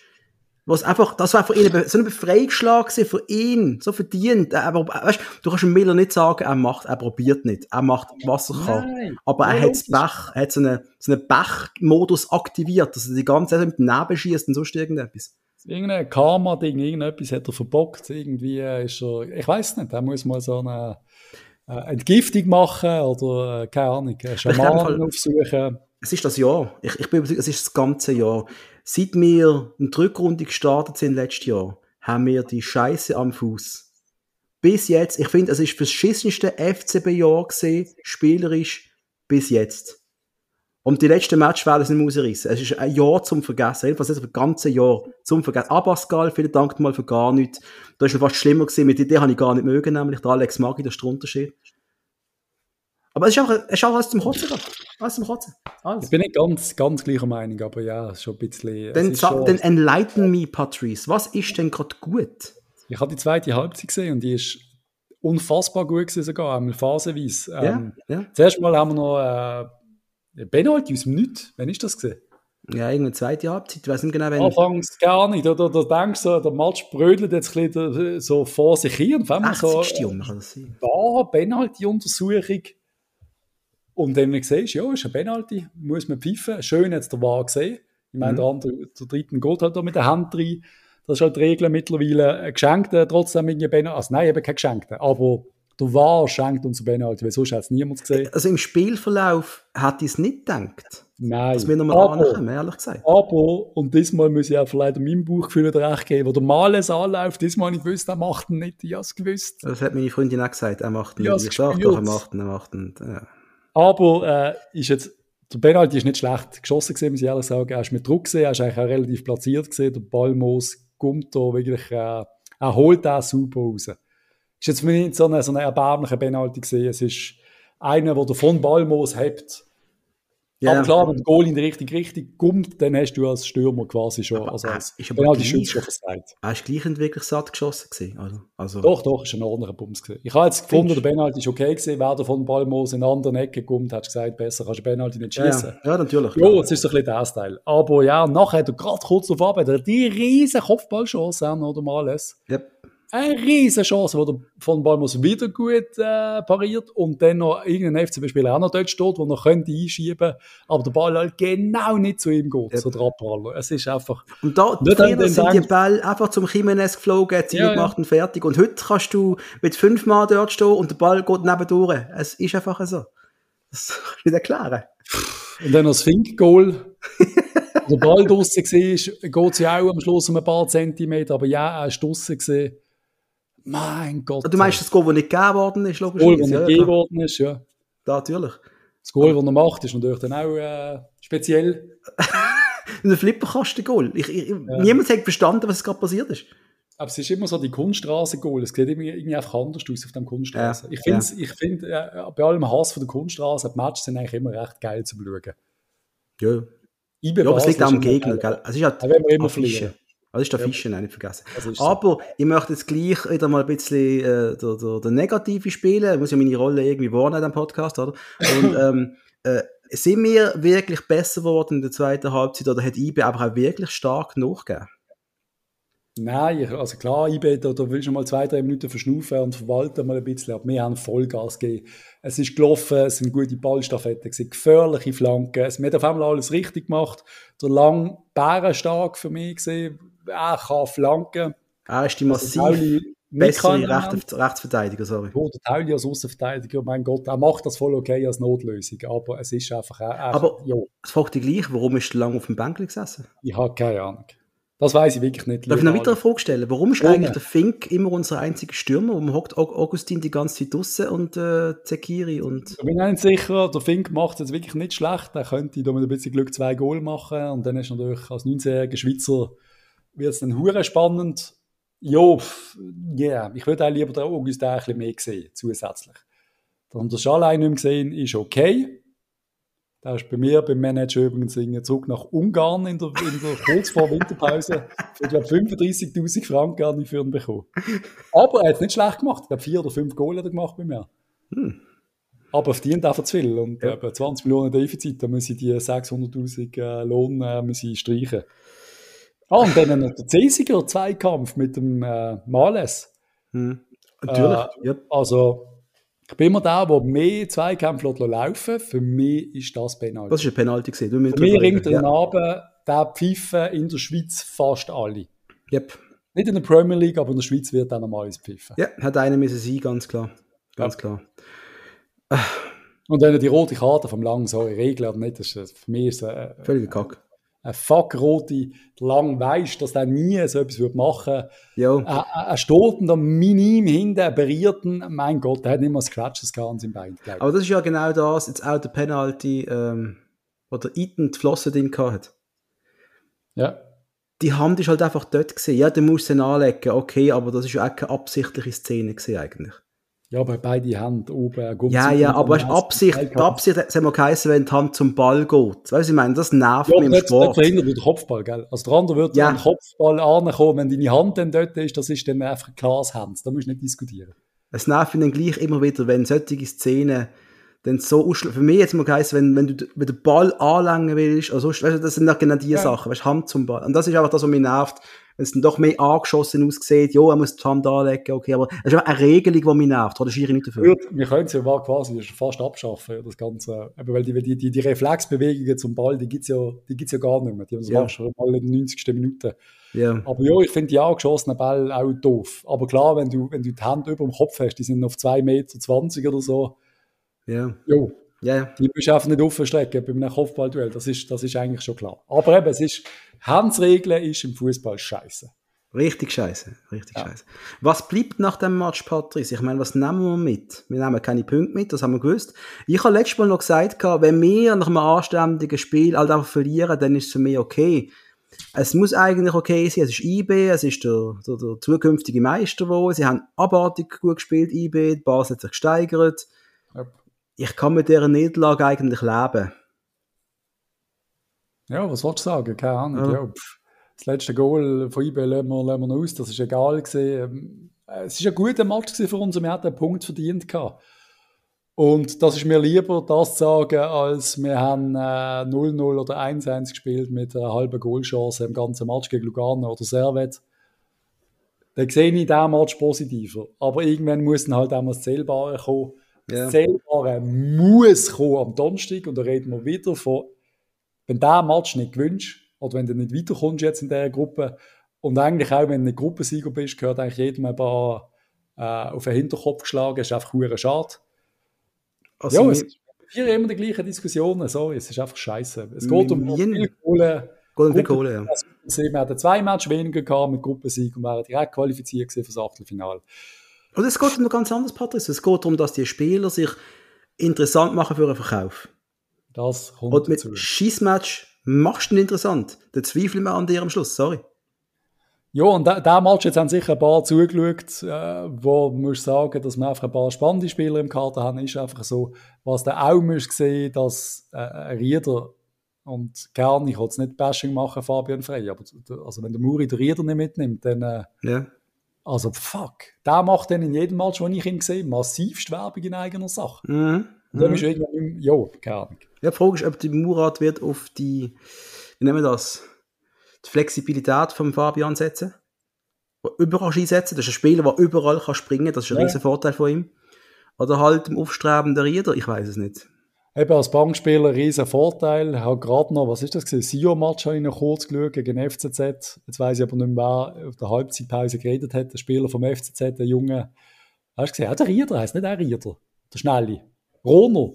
was einfach, das war für ihn so ein Befreiungsschlag für ihn, so verdient. Aber, weißt, du kannst dem Miller nicht sagen, er macht, er probiert nicht. Er macht, was er kann. Nein, aber er hat Bach, er hat so einen, so einen Bach-Modus aktiviert, dass er die ganze Zeit mit dem Nebel schießt und sonst irgendetwas irgendein Karma-Ding, irgendetwas hat er verbockt. Irgendwie ist er, ich weiß nicht, er muss mal so eine, eine Entgiftung machen oder, äh, keine Ahnung, einen Schamanen aufsuchen. Es ist das Jahr. Ich, ich bin überzeugt, es ist das ganze Jahr. Seit wir in die Rückrunde gestartet sind letztes Jahr, haben wir die Scheiße am Fuß. Bis jetzt, ich finde, es ist das schissenste FCB-Jahr gesehen, spielerisch, bis jetzt. Und die letzten Match werden sie nicht rausreißen. Es ist ein Jahr zum Vergessen. Jedenfalls das ganze Jahr zum Vergessen. Abascal, vielen Dank mal für gar nichts. Da ist schon fast schlimmer gewesen. Mit der habe ich gar nicht mögen, nämlich der Alex Magi, das ist der Unterschied. Aber es ist auch, es ist auch alles zum Kotzen. Alles zum Kotzen. Alles. Ich bin nicht ganz, ganz gleicher Meinung, aber ja, schon ein bisschen. Dann, schon... dann enlighten me, Patrice. Was ist denn gerade gut? Ich habe die zweite Halbzeit gesehen und die ist unfassbar gut gewesen, sogar, einmal phasenweise. Ähm, ja. Zuerst mal haben wir noch äh, Penalty aus dem Nichts. Wann ist das gesehen? Ja, irgendeine zweite Halbzeit, ich weiß nicht genau, wann. Anfangs gar nicht, oder? Da denkst du, der Match brödelt jetzt ein bisschen so vor sich hin und wenn man so Jung, kann das sein? War Penalty-Untersuchung und dann siehst du, ja, ist ein Penalty, muss man pfeifen. Schön jetzt der War gesehen. Ich meine, mhm. der andere, der dritten geht halt da mit der Hand rein. Das ist halt die Regel mittlerweile. Geschenkte trotzdem irgendwie Penalty. Also nein, eben kein Geschenkte, aber der War schenkt uns Penalty, weil sonst hat es niemand gesehen. Also im Spielverlauf hat ich es nicht gedacht. Nein. Dass wir nochmal ankommen, ehrlich gesagt. Aber, und diesmal muss ich auch vielleicht meinem Buchgefühl recht geben, wo der Males anläuft, diesmal habe ich gewusst, er macht ihn nicht, ich habe es gewusst. Das hat meine Freundin auch gesagt, er macht ihn nicht. Ich sage doch, er macht ihn, er macht ihn. Ja. Aber äh, ist jetzt, der Penalty ist nicht schlecht geschossen gesehen, muss ich ehrlich sagen. Er ist mit Druck gesehen, er ist eigentlich auch relativ platziert gesehen. Der Ballmoos kommt da wirklich, äh, er holt auch super raus ist jetzt nicht so eine, so eine erbärmliche Penalty gesehen. Es ist einer, der von Ballmoos hebt. Yeah. Aber klar, wenn der Goal in die richtige Richtung kommt, dann hast du als Stürmer quasi schon, aber also als ist Penalty Schütz schon versagt. Er ist gleich wirklich satt geschossen gewesen, also, also. Doch, doch, ist ein ordentlicher Bums gewesen. Ich habe jetzt gefunden, der Penalty ist okay gewesen, wer der von Ballmoos in eine andere Ecke kommt, hat gesagt, besser kannst du Penalty nicht schießen. Ja, ja, natürlich. Ja, jetzt ist ein bisschen der Teil. Aber ja, nachher hat er gerade kurz darauf ab, die riesen Kopfballchance, oder mal alles. Yep eine riesige Chance, wo der von Balmos wieder gut äh, pariert und dann noch irgendein FCB-Spieler auch noch dort steht, der noch könnte einschieben aber der Ball halt genau nicht zu ihm geht, ja. so der Abpraller. Es ist einfach... Und da sind die Ball einfach zum Chimenez geflogen, Ziel ja, gemacht ja. und fertig. Und heute kannst du mit fünf Mal dort stehen und der Ball geht nebendurch. Es ist einfach so. Das kann ich nicht erklären. Und dann noch das Fink-Goal. der Ball draussen war, geht es ja auch am Schluss um ein paar Zentimeter, aber ja, er ist draussen. Mein Gott. Du meinst das Goal, das nicht gegeben worden ist, logisch? Das Goal, das nicht gegeben worden ist, ja. Da, natürlich. Das Goal, das er macht, ist natürlich dann auch äh, speziell. ein Flipperkasten-Goal. Ja. Niemand hat verstanden, was gerade passiert ist. Aber es ist immer so die Kunststraße-Goal. Es sieht irgendwie einfach anders aus auf dem Kunststraße. Ja. Ich finde, ja. ich find, äh, bei allem Hass von der Kunststraße, die Matches sind eigentlich immer recht geil zu schauen. Ja. ja aber es liegt auch am Gegner, gell? Es ist halt wenn wir immer fliegen. Das ist der ja. Fische, nicht vergessen. Aber ich möchte jetzt gleich wieder mal ein bisschen äh, der, der, der Negative spielen. Ich muss ja meine Rolle irgendwie wahrnehmen in diesem Podcast, oder? Und ähm, äh, sind wir wirklich besser geworden in der zweiten Halbzeit oder hat IB einfach auch wirklich stark nachgegeben? Nein, also klar, IB, da, da willst du mal zwei, drei Minuten verschnaufen und verwalten mal ein bisschen, aber wir haben Vollgas gegeben. Es ist gelaufen, es sind gute Ballstaffetten, es sind gefährliche Flanken, es hat auf einmal alles richtig gemacht. Der Lang bärenstark für mich gesehen, er kann flanken. Er ist die also massiv bessere Recht, Rechtsverteidiger, sorry. Oh, der Tauli als Außenverteidiger, mein Gott, er macht das voll okay als Notlösung, aber es ist einfach... Er, aber ja. es fragt dich gleich, warum ist er lange auf dem Bänkchen gesessen? Ich habe keine Ahnung. Das weiß ich wirklich nicht. Darf ich noch weiter eine Frage stellen? Warum ist Ohne. eigentlich der Fink immer unser einziger Stürmer? Warum hockt Augustin die ganze Zeit draussen und äh, Zekiri und... Ich bin nicht sicher, der Fink macht es jetzt wirklich nicht schlecht. Er könnte da mit ein bisschen Glück zwei Goal machen und dann ist natürlich als 19-jähriger Schweizer wird es dann hure spannend. Ja, yeah. ich würde auch lieber den Augustin ein bisschen mehr sehen, zusätzlich. Dass wir das allein nicht mehr gesehen ist okay. Der ist bei mir beim Manager übrigens zurück nach Ungarn in der, in der kurz vor Winterpause. Ich glaube 35.000 Franken gar nicht für ihn bekommen. Aber er hat es nicht schlecht gemacht. Ich glaube vier oder fünf Goal hat er gemacht bei mir. Hm. Aber verdient einfach zu viel. Und ja. äh, 20 Millionen Defizit, da muss ich die 600.000 äh, Lohn äh, ich streichen. Ah, und dann noch der Cäsiger Zweikampf mit dem äh, Males. Hm. Natürlich. Äh, ja. Also, ich bin immer der, der mehr Zweikämpfe laufen Für mich ist das Penalty. Das ist ein Penalty gesehen. Für mich ringt ja. Abend der Pfiffen in der Schweiz fast alle. Yep. Nicht in der Premier League, aber in der Schweiz wird dann normalerweise pfiffen. Ja, hat einer müssen sein, ganz klar. Ganz ja. klar. Und dann die rote Karte vom Lang, so in Regel oder nicht, das ist, für mich ist äh, völlig Kack ein Fuck-Rote lang weiss, dass der nie so etwas machen würde. Ein, ein stolpender Minim hinten, ein berierten, mein Gott, der hat nicht mal Scratches gehabt an seinem Bein. Aber das ist ja genau das, jetzt auch der Penalty, ähm, wo der Eaton die Flosse drin hat. Ja. Die Hand ist halt einfach dort gesehen. Ja, musst du sie anlegen, okay, aber das ist ja auch keine absichtliche Szene gesehen eigentlich. Ja, aber beide Hände oben. Gummi ja, ja, aber weißt, Absicht, die Absicht, das haben wir geheißen, wenn die Hand zum Ball geht. Weißt du, ich meine, das nervt ja, mich im Sport. Das verhindert der Kopfball, gell? Also der andere würde ja. den Kopfball ankommen, wenn deine Hand dann dort ist, das ist dann einfach ein klares Hand. Da musst du nicht diskutieren. Es nervt mich dann gleich immer wieder, wenn solche Szenen dann so Für mich jetzt mal geheißen, wenn, wenn du wenn den Ball anlangen willst, also, weißt du, das sind ja genau die ja. Sachen, weißt du, Hand zum Ball. Und das ist einfach das, was mich nervt wenn es dann doch mehr angeschossen aussieht, ja, er muss die Hand anlegen, okay, aber es ist eine Regelung, die mich nervt, oder Schiri nicht dafür? Wir können es ja mal quasi fast abschaffen, das Ganze, eben, weil die, die, die, die Reflexbewegungen zum Ball, die gibt es ja, ja gar nicht mehr, die haben ja. schon mal in den 90. Minuten. Ja. Aber ja, ich finde die angeschossenen Bälle auch doof, aber klar, wenn du, wenn du die Hand über dem Kopf hast, die sind auf 2,20 Meter oder so, ja. Jo, ja, Die musst du einfach nicht aufstrecken bei einem Kopfballduell. Das ist, das ist eigentlich schon klar. Aber eben, es ist, Handsregeln ist im Fußball scheiße. Richtig scheiße, richtig ja. scheiße. Was bleibt nach dem Match, Patrice? Ich meine, was nehmen wir mit? Wir nehmen keine Punkte mit, das haben wir gewusst. Ich habe letztes Mal noch gesagt, wenn wir nach einem anständigen Spiel halt einfach verlieren, dann ist es für mich okay. Es muss eigentlich okay sein. Es ist IB, es ist der, der, der zukünftige Meister, wo sie haben abartig gut gespielt, IB, die Basis hat sich gesteigert. Yep ich kann mit dieser Niederlage eigentlich leben. Ja, was wolltest du sagen? Keine Ahnung. Ja. Ja, das letzte Goal von IB lassen wir, lassen wir aus, das ist egal gewesen. Ähm, es war ein guter Match für uns und wir hatten einen Punkt verdient. Gehabt. Und das ist mir lieber, das zu sagen, als wir haben 0-0 äh, oder 1-1 gespielt mit einer halben Goalchance im ganzen Match gegen Lugano oder Servet. Dann sehe ich diesen Match positiver. Aber irgendwann muss dann halt auch mal das Zählbare kommen. Ja. Zählbare muss kommen am Donnerstag und da reden wir wieder von, wenn du diesen Match nicht gewünscht oder wenn du nicht weiterkommst jetzt in dieser Gruppe und eigentlich auch, wenn du ein Gruppensieger bist, gehört eigentlich jedem ein paar äh, auf den Hinterkopf geschlagen, das ist einfach hure schade. Also ja, es sind immer die gleichen Diskussionen, so, es ist einfach scheiße. Es geht um viel Kohle. Um viel Kohle, ja. Wir hatten zwei Matches weniger gehabt mit Gruppensieg und wären direkt qualifiziert für das Achtelfinale. Und es geht um ganz anders, Patrice. Es geht darum, dass die Spieler sich interessant machen für einen Verkauf. Das kommt Und mit Schießmatch machst du ihn interessant. Da zweifle ich an dir am Schluss, sorry. Ja, und der Match jetzt haben sicher ein paar zugeschaut, äh, wo muss sagen, dass wir einfach ein paar spannende Spieler im Kader haben, ist einfach so, was du auch musst sehen, dass äh, Rieder und gern, ich will es nicht Bashing machen, Fabian Frey, aber also wenn der Muri den Rieder nicht mitnimmt, dann äh, ja. Also, fuck. Der macht dann in jedem Match, wo ich ihn sehe, massivst Werbung in eigener Sache. Mhm. Und dann mhm. ist irgendwann, ja, keine Ahnung. Ja, die Frage ist, ob die Murat wird auf die, wie nennen wir das, die Flexibilität von Fabian setzen. Überall einsetzen. Das ist ein Spieler, der überall kann springen kann. Das ist ein ja. riesen Vorteil von ihm. Oder halt im aufstrebenden Rieder. Ich weiß es nicht eben als Bankspieler ein riesen Vorteil. Habe gerade noch, was ist das gewesen? Sio-Match habe ich noch kurz geschaut gegen FCZ. Jetzt weiß ich aber nicht mehr, wer auf der Halbzeitpause geredet hat. Der Spieler vom FCZ, der Junge. Hast du gesehen? Ja, der Rieder heißt nicht der Rieder. Der Schnelle. Roner.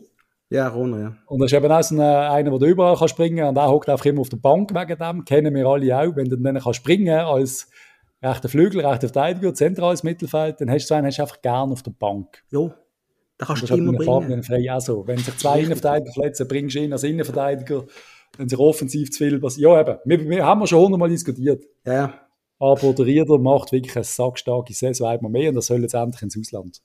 Ja, Roner, ja. Und das ist eben auch so einer, der überall kann springen kann. Und der hockt einfach immer auf der Bank wegen dem. Kennen wir alle auch. Wenn du dann kann springen als rechter Flügel, rechter Verteidiger, zentrales Mittelfeld, dann hast du so einen hast du einfach gern auf der Bank. Jo. Da kannst du immer bringen. Frei auch so. Wenn sich zwei Innenverteidiger verletzen, bringst du ihn als Innenverteidiger. Wenn sich offensiv zu viel passiert. Ja, eben. Wir, wir haben schon hundertmal diskutiert. Ja. Aber der Rieder macht wirklich eine sackstarke Saison einmal mehr und das soll jetzt endlich ins Ausland.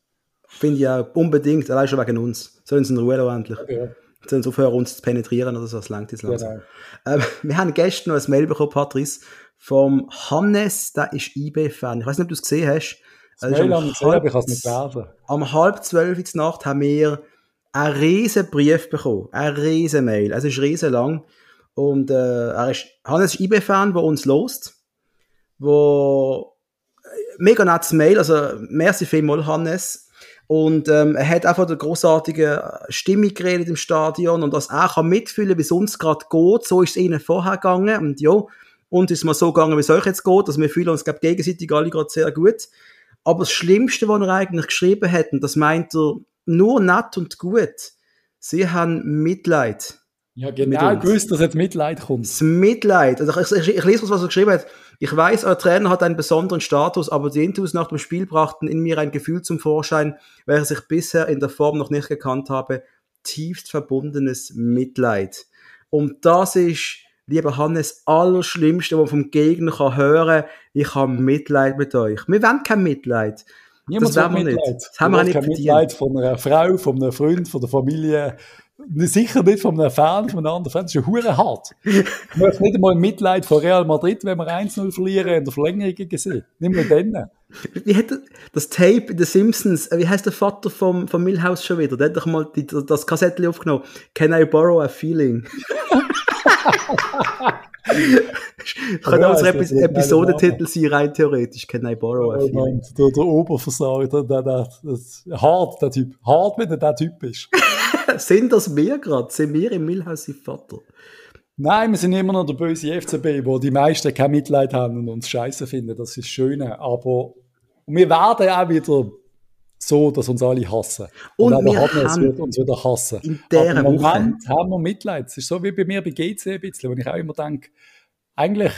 Finde ich auch unbedingt, allein schon wegen uns. Sollen sie in Ruhe endlich. Ja. Sollen aufhören, uns zu penetrieren oder so, das langt jetzt langsam. Genau. Ähm, wir haben gestern noch ein Mail bekommen, Patrice, vom Hannes, der ist IB-Fan. Ich weiß nicht, ob du es gesehen hast. Also Mail um aber halb- ich nicht lesen. Am halb zwölf in der Nacht haben wir einen riesen Brief bekommen. Ein riesen Mail. Es ist riesen lang. Und äh, er ist, Hannes ist IB-Fan, der uns lost. Wo äh, mega nettes Mail, also merci vielmals Hannes. Und ähm, er hat einfach eine großartige Stimmung geredet im Stadion und dass er kann mitfühlen, wie es uns gerade geht. So ist es ihnen vorher gegangen. Und ja, uns ist mal so gegangen, wie es euch jetzt geht. Also wir fühlen uns glaub, gegenseitig alle gerade sehr gut. Aber das Schlimmste, was er eigentlich geschrieben hat, und das meint er nur nett und gut, sie haben Mitleid. Ja, Mit genau uns. gewusst, dass jetzt Mitleid kommt. Das Mitleid. Also ich, ich, ich lese, was er geschrieben hat. Ich weiß, euer Trainer hat einen besonderen Status, aber die Intus nach dem Spiel brachten in mir ein Gefühl zum Vorschein, welches ich bisher in der Form noch nicht gekannt habe. Tiefst verbundenes Mitleid. Und das ist, lieber Hannes, das Allerschlimmste, was man vom Gegner kann hören Ich habe Mitleid mit euch. Wir wollen kein Mitleid. Niemand das wollen wir Mitleid. nicht. Das haben wir nicht kein verdient. Mitleid von einer Frau, von einem Freund, von der Familie. Sicher nicht von einem Fan, von einem anderen Fan. Das ist ja hure hart. Ich möchte nicht einmal Mitleid von Real Madrid, wenn wir 1-0 verlieren in der Verlängerung gesehen. Nicht mehr denen. Wie hat das Tape in The Simpsons, äh, wie heißt der Vater vom, vom Milhouse schon wieder? Der hat doch mal die, das Kassettchen aufgenommen. Can I borrow a feeling? Könnte Ja, unser Epi Episodentitel sein, rein theoretisch. Can I borrow a feeling? Der, der Oberversager, der, der, der, das, hart, der Typ. Hart, wenn er der Typ ist. Sind das wir gerade? Sind wir im Milhouse sein Vater? Nein, wir sind immer noch der böse FCB, wo die meisten kein Mitleid haben und uns scheiße finden. Das ist das Schöne. Aber wir werden auch wieder so, dass uns alle hassen. Und der wir haben wird uns wieder hassen. in dieser Aber im Woche- Moment haben wir Mitleid. Es ist so wie bei mir bei GC ein bisschen, wo ich auch immer denke, eigentlich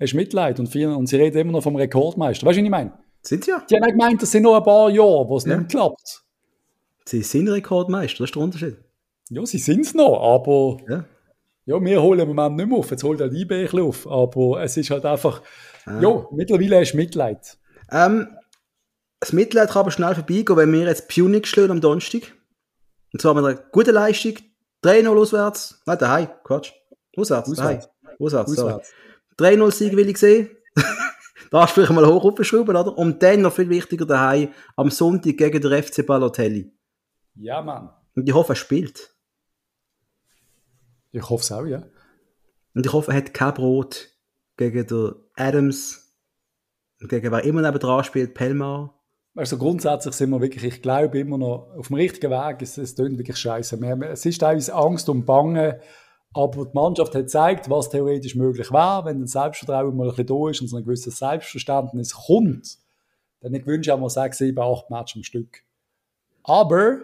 hast du Mitleid und, viele, und sie reden immer noch vom Rekordmeister. Weißt du, was ich meine? Sind ja. Die haben auch gemeint, das sind noch ein paar Jahre, wo es Ja. nicht klappt. Sie sind Rekordmeister, das ist der Unterschied. Ja, sie sind es noch, aber Ja. Ja, wir holen im Moment nicht mehr auf. Jetzt holt der Liebe ein auf. Aber es ist halt einfach, Ah. ja, mittlerweile hast du Mitleid. Ähm, das Mitleid kann aber schnell vorbeigehen, wenn wir jetzt Punic schlagen am Donnerstag. Und zwar mit einer guten Leistung. 3-0 auswärts. Nein, daheim. Quatsch. Auswärts. Auswärts. Daheim. Auswärts. Auswärts. 3-0 Sieg will ich sehen. da hast du vielleicht mal hoch aufgeschrauben, oder? Und dann noch viel wichtiger daheim am Sonntag gegen den FC Balotelli. Ja, Mann. Und ich hoffe, er spielt. Ich hoffe es auch, ja. Und ich hoffe, er hat kein Brot gegen den Adams. Und gegen wer immer neben dran spielt, Pelmar. Also grundsätzlich sind wir wirklich, ich glaube immer noch auf dem richtigen Weg. Es, es klingt wirklich scheiße. Es ist teilweise Angst und Bange, aber die Mannschaft hat gezeigt, was theoretisch möglich wäre, wenn das Selbstvertrauen mal ein bisschen da ist und so ein gewisses Selbstverständnis kommt. Dann ich wünsche auch mal 6, 7, 8 Matches am Stück. Aber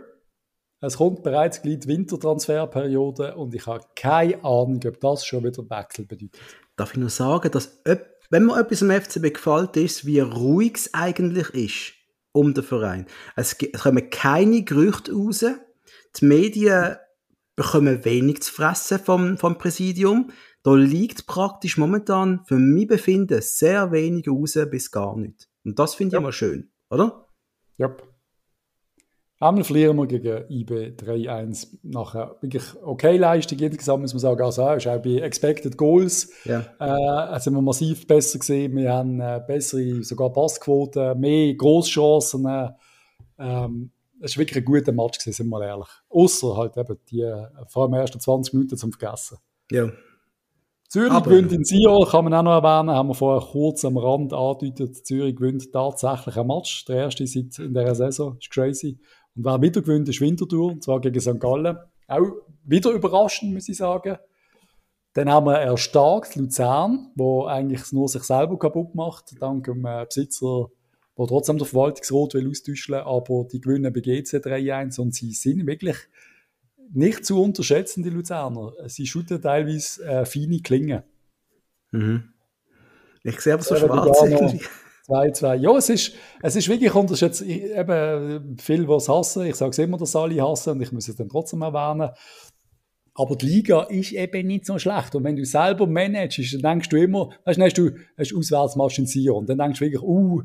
es kommt bereits gleich die Wintertransferperiode und ich habe keine Ahnung, ob das schon wieder einen Wechsel bedeutet. Darf ich nur sagen, dass wenn mir etwas am FCB gefällt, ist, wie ruhig es eigentlich ist um den Verein. Es, es kommen keine Gerüchte raus. Die Medien bekommen wenig zu fressen vom, vom Präsidium. Da liegt praktisch momentan für mein Befinden sehr wenig raus bis gar nicht. Und das finde ich Ja. immer schön, oder? Ja. Einmal verlieren wir gegen IB 3-1 nachher wirklich okay Leistung insgesamt, muss man sagen. Also auch, ist auch bei Expected Goals Ja. äh, sind wir massiv besser gesehen. Wir haben äh, bessere sogar Passquoten, mehr Großchancen. Äh, ähm, es war wirklich ein guter Match, gewesen, sind wir mal ehrlich. Außer halt eben die, äh, vor allem ersten 20 Minuten zum Vergessen. Ja. Zürich Aber- gewinnt in Sion, kann man auch noch erwähnen, haben wir vorher kurz am Rand angedeutet. Zürich gewinnt tatsächlich ein Match, der erste seit in dieser Saison, ist crazy. Und wer wieder gewinnt, ist Winterthur, und zwar gegen St. Gallen. Auch wieder überraschend, muss ich sagen. Dann haben wir erstarkt Luzern, wo eigentlich nur sich selber kaputt macht, dank dem äh, Besitzer, der trotzdem der Verwaltungsrat will austauschen, aber die gewinnen bei GC 3-1 und sie sind wirklich nicht zu unterschätzen, die Luzerner. Sie shooten teilweise äh, feine Klingen. Mhm. Ich sehe aber so du schwarz. 2-2. Ja, es ist, es ist wirklich unterschätzt. Ich, eben, viele, die es hassen, ich sage es immer, dass alle hassen und ich muss es dann trotzdem erwähnen. Aber die Liga ist eben nicht so schlecht. Und wenn du selber managst, dann denkst du immer, weißt du, dann hast du hast Auswärtsmatch in Sion. Dann denkst du wirklich, uh,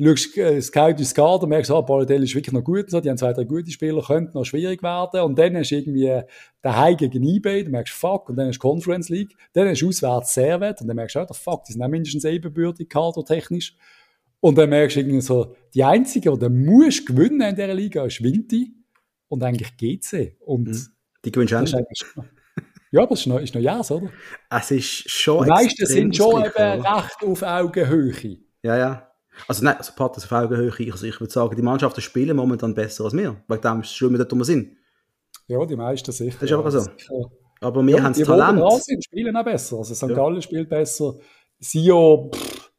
schaust äh, Scout ins Kader, merkst, ah, Balotelli ist wirklich noch gut, so, die haben zwei, drei gute Spieler, könnte noch schwierig werden. Und dann hast du irgendwie daheim gegen eBay, dann merkst du, fuck, und dann hast du Conference League, dann hast du auswärts Servet, und dann merkst du, oh, fuck, die sind auch mindestens ebenbürtig, kadertechnisch. Und dann merkst du irgendwie so, die einzige, die du musst gewinnen in dieser Liga, ist Vinti und eigentlich GC. Und Mhm. Die gewinnst du auch ja, aber es ist noch, ist noch Jas, oder? Es ist schon Die meisten sind schon eben recht auf Augenhöhe. Ja, ja. Also nein, also Partner auf Augenhöhe. Ich, also ich würde sagen, die Mannschaften spielen momentan besser als wir. Wegen dem schwimmen wir dort, wo wir sind. Ja, die meisten sicher. Das ist einfach so. Sicher. Aber wir Ja, haben die, das die dran Talent. sind, spielen auch besser. Also St. Ja. Gallen spielt besser. Sio pff,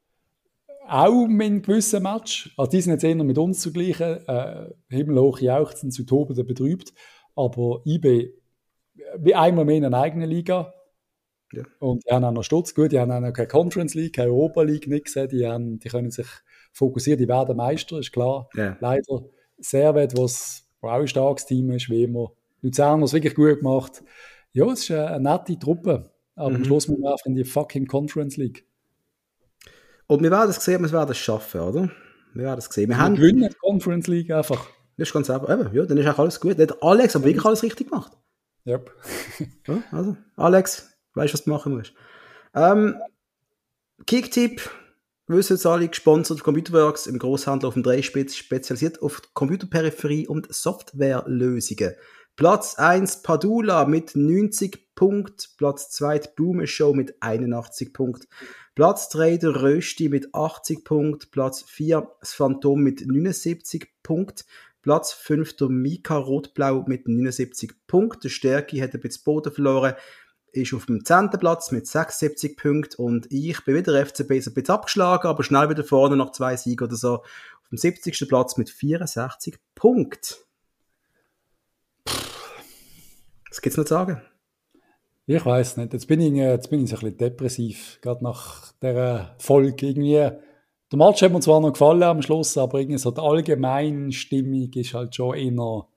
auch mit gewissen Match. Also die sind jetzt eher mit uns zu gleichen. Äh, himmelhoch jauchzen, zu tobenden betrübt. Aber IB, wie einmal mehr in einer eigenen Liga. Ja. Und die haben auch noch Stutz. Gut, die haben auch noch keine Conference League, keine Europa League, nichts. Die, haben, die können sich fokussieren, die werden Meister, ist klar. Ja. Leider Servet, was auch ein starkes Team ist, wie immer. Luzern hat es wirklich gut gemacht. Ja, es ist eine, nette Truppe. Aber Mhm. am Schluss müssen wir einfach in die fucking Conference League. Und wir werden es sehen, wir werden es schaffen, oder? Wir werden es sehen. Wir Wir haben, gewinnen die Conference League einfach. das ist ganz einfach, eben, ja, dann ist auch alles gut. Dann hat Alex aber wirklich alles richtig gemacht. Yep. Ja, also, Alex, weißt du, was du machen musst. Ähm, Kicktipp, wissen jetzt alle, gesponsert von Computerworks im Großhandel auf dem Dreispitz, spezialisiert auf Computerperipherie und Softwarelösungen. Platz 1 Padula mit 90 Punkten, Platz 2 die Blumenshow mit 81 Punkten, Platz 3 der Rösti mit 80 Punkten, Platz 4 das Phantom mit 79 Punkten, Platz 5 der Mika Rotblau mit 79 Punkten. Stärke hat ein bisschen Boden verloren, ist auf dem 10. Platz mit 76 Punkten und ich bin wieder FCB so ein bisschen abgeschlagen, aber schnell wieder vorne nach zwei Siegen oder so. Auf dem 70. Platz mit 64 Punkten. Was gibt's noch zu sagen? Ich weiß nicht. Jetzt bin ich, äh, jetzt bin ich so ein bisschen depressiv, gerade nach der Folge. Irgendwie, der Match hat mir zwar noch gefallen am Schluss, aber irgendwie so die allgemeine Stimmung ist halt schon eher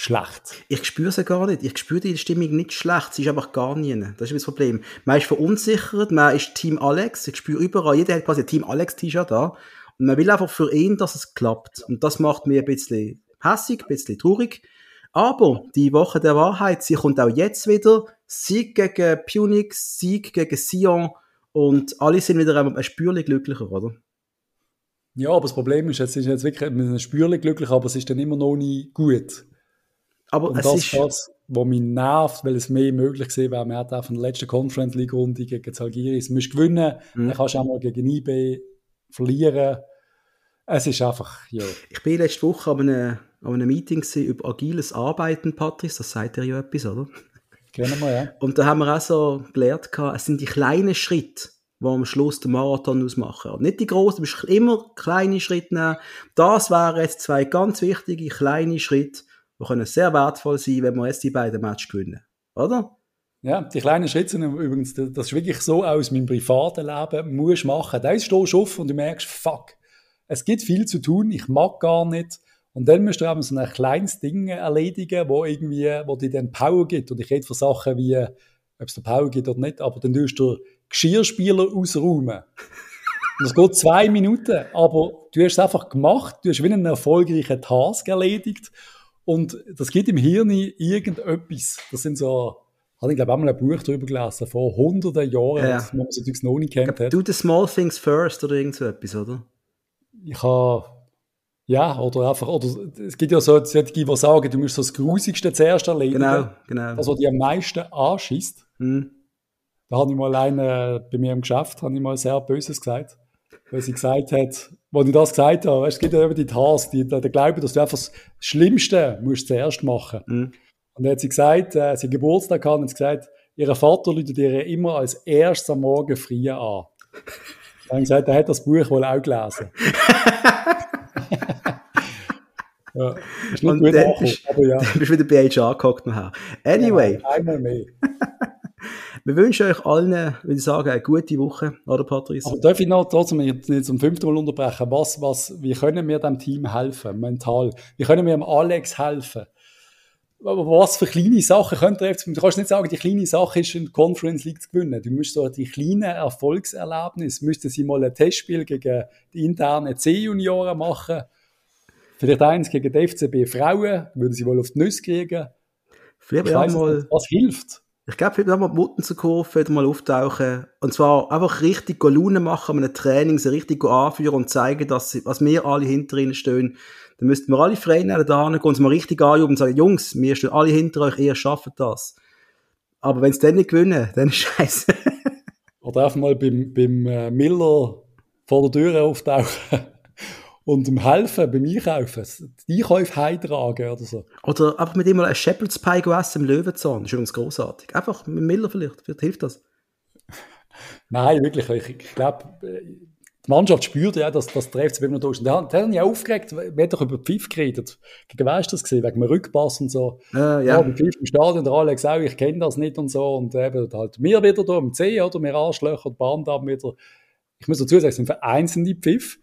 schlecht. Ich spüre sie gar nicht. Ich spüre die Stimmung nicht schlecht. Sie ist einfach gar nie. Das ist das Problem. Man ist verunsichert, man ist Team Alex. Ich spüre überall, jeder hat quasi ein Team Alex-T-Shirt da. Und man will einfach für ihn, dass es klappt. Und das macht mir ein bisschen hässig, ein bisschen traurig. Aber die Woche der Wahrheit, sie kommt auch jetzt wieder. Sieg gegen Punix, Sieg gegen Sion. Und alle sind wieder ein Spürlich glücklicher, oder? Ja, aber das Problem ist, jetzt ist jetzt wirklich, wir sind spürlich glücklich, aber es ist dann immer noch nie gut. Aber Und das ist, das, was mich nervt, weil es mehr möglich gewesen wäre. Man hat auch von der letzten Conference League Runde gegen Zalgiris, du musst gewinnen, Mhm. dann kannst du auch mal gegen IB verlieren. Es ist einfach, ja. ich bin letzte Woche an einem, an einem Meeting über agiles Arbeiten, Patrice. Das sagt dir ja etwas, oder? Kennen wir, ja. Und da haben wir auch so gelernt, es sind die kleinen Schritte, die am Schluss den Marathon ausmachen. Und nicht die großen, du musst immer kleine Schritte nehmen. Das wären jetzt zwei ganz wichtige kleine Schritte, die können sehr wertvoll sein, wenn wir jetzt die beiden Matches gewinnen. Oder? Ja, die kleinen Schritte sind übrigens, das ist wirklich so aus meinem privaten Leben, musst machen. Da stehst du auf und du merkst, fuck, es gibt viel zu tun, ich mag gar nicht. Und dann musst du eben so ein kleines Ding erledigen, wo irgendwie, wo dir dann Power gibt. Und ich rede von Sachen wie, ob es dir Power gibt oder nicht, aber dann tust du Geschirrspieler ausräumen. Und das geht zwei Minuten, aber du hast es einfach gemacht, du hast wie einen erfolgreichen Task erledigt und das gibt im Hirn irgendetwas. Das sind so, habe ich glaube auch mal ein Buch darüber gelesen, vor hunderten Jahren, Ja. das man so noch nicht kennt. Do the small things first oder irgend so etwas, oder? Ich habe, ja, oder einfach, oder es gibt ja so solche, die sagen, du musst so das Grusigste zuerst erledigen, Genau, genau. das, was dich am meisten anschießt. Hm. Da habe ich mal einen, bei mir im Geschäft, habe ich mal sehr Böses gesagt. Weil sie gesagt hat, als ich das gesagt habe, weißt, es gibt ja eben die Task, die, die glauben, dass du einfach das Schlimmste musst zuerst machen. Hm. Und dann hat sie gesagt, äh, sie Geburtstag gehabt und hat sie gesagt, ihr Vater läutet ihr immer als erstes am Morgen früh an. Dann habe ich gesagt, er hat das Buch wohl auch gelesen. ja, ist nicht Und gut angekommen, aber ja. Du bist wieder bei HR gehockt nachher. Anyway, Einmal mehr. wir wünschen euch allen, würde ich sagen, eine gute Woche, oder Patrice? Aber darf ich noch trotzdem jetzt nicht zum fünften Mal unterbrechen? Was, was, wie können wir dem Team helfen, mental? Wie können wir dem Alex helfen? was für kleine Sachen könnte er Du kannst nicht sagen, die kleine Sache ist, in Conference League zu gewinnen. Du musst so die kleinen Erfolgserlebnisse, müssten sie mal ein Testspiel gegen die internen C-Junioren machen. Vielleicht eins gegen die FCB Frauen, würden sie wohl auf die Nüsse kriegen. Vielleicht ich weiss mal, was hilft. Ich glaube, vielleicht mal die Mutten zu kaufen, mal auftauchen. Und zwar einfach richtig Laune machen, mit einem Training, sie richtig anführen und zeigen, dass sie, was wir alle hinter ihnen stehen, dann müssten wir alle Freunde da gehen und mal richtig anjuben und sagen, Jungs, wir stehen alle hinter euch, ihr schafft das. Aber wenn sie dann nicht gewinnen, dann ist scheiße. Oder einfach mal beim, beim äh, Miller vor der Tür auftauchen und ihm helfen beim Einkaufen, die Einkäufe heimtragen oder so. Oder einfach mit ihm mal ein Shepherd's Pie essen im Löwenzahn, das ist übrigens großartig. Einfach mit Miller vielleicht, vielleicht hilft das. Nein, wirklich, ich, ich glaube, die Mannschaft spürt ja, dass, dass der FCB noch da ist. Der, der hat ja aufgeregt, wir haben doch über Pfiff geredet. Gegen wer ist das gesehen? Wegen dem Rückpass und so. Äh, ja. ja Pfiff im Stadion, der Alex auch, ich kenne das nicht und so. Und eben halt wir wieder da im C, oder? Wir Arschlöcher, die Band haben wieder. Ich muss dazu sagen, es sind vereinzelte Pfiff.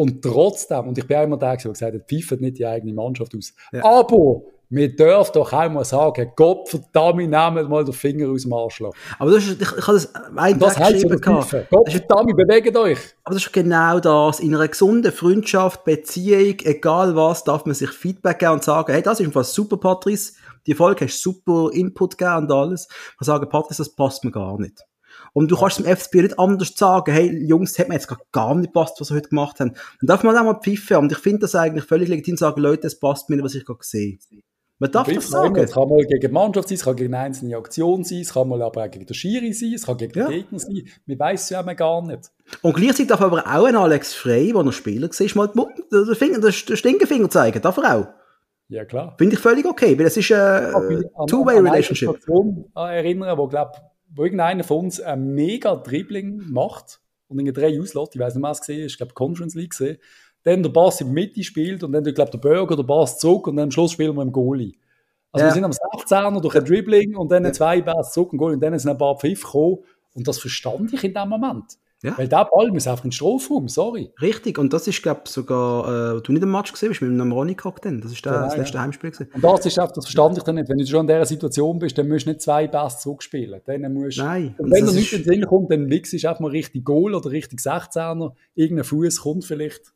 Und trotzdem, und ich bin auch immer der, der gesagt hat, pfeift nicht die eigene Mannschaft aus. Ja. Aber wir dürfen doch auch mal sagen, Gott verdammt, nehmt mal den Finger aus dem Arschloch. Aber das ist, ich, ich habe das einen das geschrieben. Gott verdammt, bewegt euch. Aber das ist genau das. In einer gesunden Freundschaft, Beziehung, egal was, darf man sich Feedback geben und sagen, hey, das ist einfach super, Patrice. Die Folge hast super Input gegeben und alles. Man sagen, Patrice, das passt mir gar nicht. Und du kannst dem FCB nicht anders sagen, hey, Jungs, das hat mir jetzt gar nicht passt, was sie heute gemacht haben. Dann darf man auch mal pfiffen. Und ich finde das eigentlich völlig legitim, sagen, Leute, es passt mir nicht, was ich gerade sehe. Man darf das sagen. Es kann mal gegen die Mannschaft sein, es kann gegen eine einzelne Aktion sein, es kann mal aber auch gegen den Schiri sein, es kann gegen ja. den Gegner sein. Man weiß es ja gar nicht. Und gleichzeitig darf aber auch ein Alex Frey, der noch Spieler war, mal den, Finger, den Stinkefinger zeigen. Darf er auch. Ja, klar. Finde ich völlig okay, weil es ist eine Two-Way-Relationship. Ich Situation erinnern, wo, glaub, wo irgendeiner von uns ein mega Dribbling macht und in drei auslässt. Ich weiß nicht, was es gesehen ist. Ich glaube, Conference League gesehen dann der Bass in der Mitte spielt und dann, ich glaube, der Burger der Bass zurück und dann am Schluss spielen wir im Goalie. Also ja. wir sind am 16er durch ein Dribbling und dann ja. zwei Bass zurück und Goalie und dann sind ein paar Pfiff gekommen und das verstand ich in dem Moment. Ja. Weil der Ball muss einfach in den Strafraum, sorry. Richtig, und das ist, glaube ich, sogar, äh, du nicht im Match gesehen bist, mit dem Ronny dann. Das ist der, ja, das letzte ja. Heimspiel gewesen. Und das ist einfach, das verstand ich dann nicht. Wenn du schon in dieser Situation bist, dann musst du nicht zwei Bass zurückspielen. Dann musst, Nein. Und wenn dir nicht in den Sinn kommt, dann wichst du einfach mal richtig Goal oder richtig 16er. Irgendein Fuß kommt vielleicht.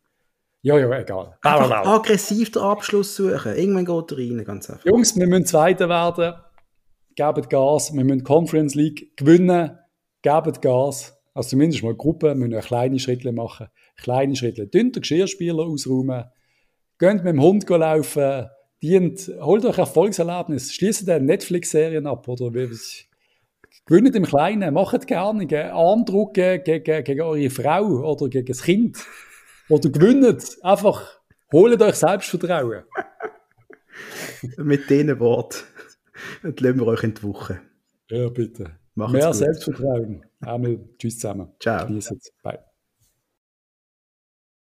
Ja, ja, egal. Einfach aggressiv den Abschluss suchen. Irgendwann geht er rein, ganz einfach. Jungs, wir müssen Zweiter werden. Gebt Gas. Wir müssen Conference League gewinnen. Gebt Gas. Also zumindest mal Gruppen. Müssen kleine Schritte machen. Kleine Schritte. Dünnt Geschirrspieler ausräumen. Geht mit dem Hund laufen. Dient, holt euch Erfolgserlebnis. Schließt eine Netflix-Serien ab. Oder gewinnt im Kleinen. Macht gerne. Armdrucken gegen, gegen eure Frau oder gegen das Kind oder gewinnt. Einfach holt euch Selbstvertrauen. Mit diesen Worten lassen wir euch in die Woche. Ja, bitte. Macht's Mehr gut. Selbstvertrauen. Einmal tschüss zusammen. Ciao. Bye.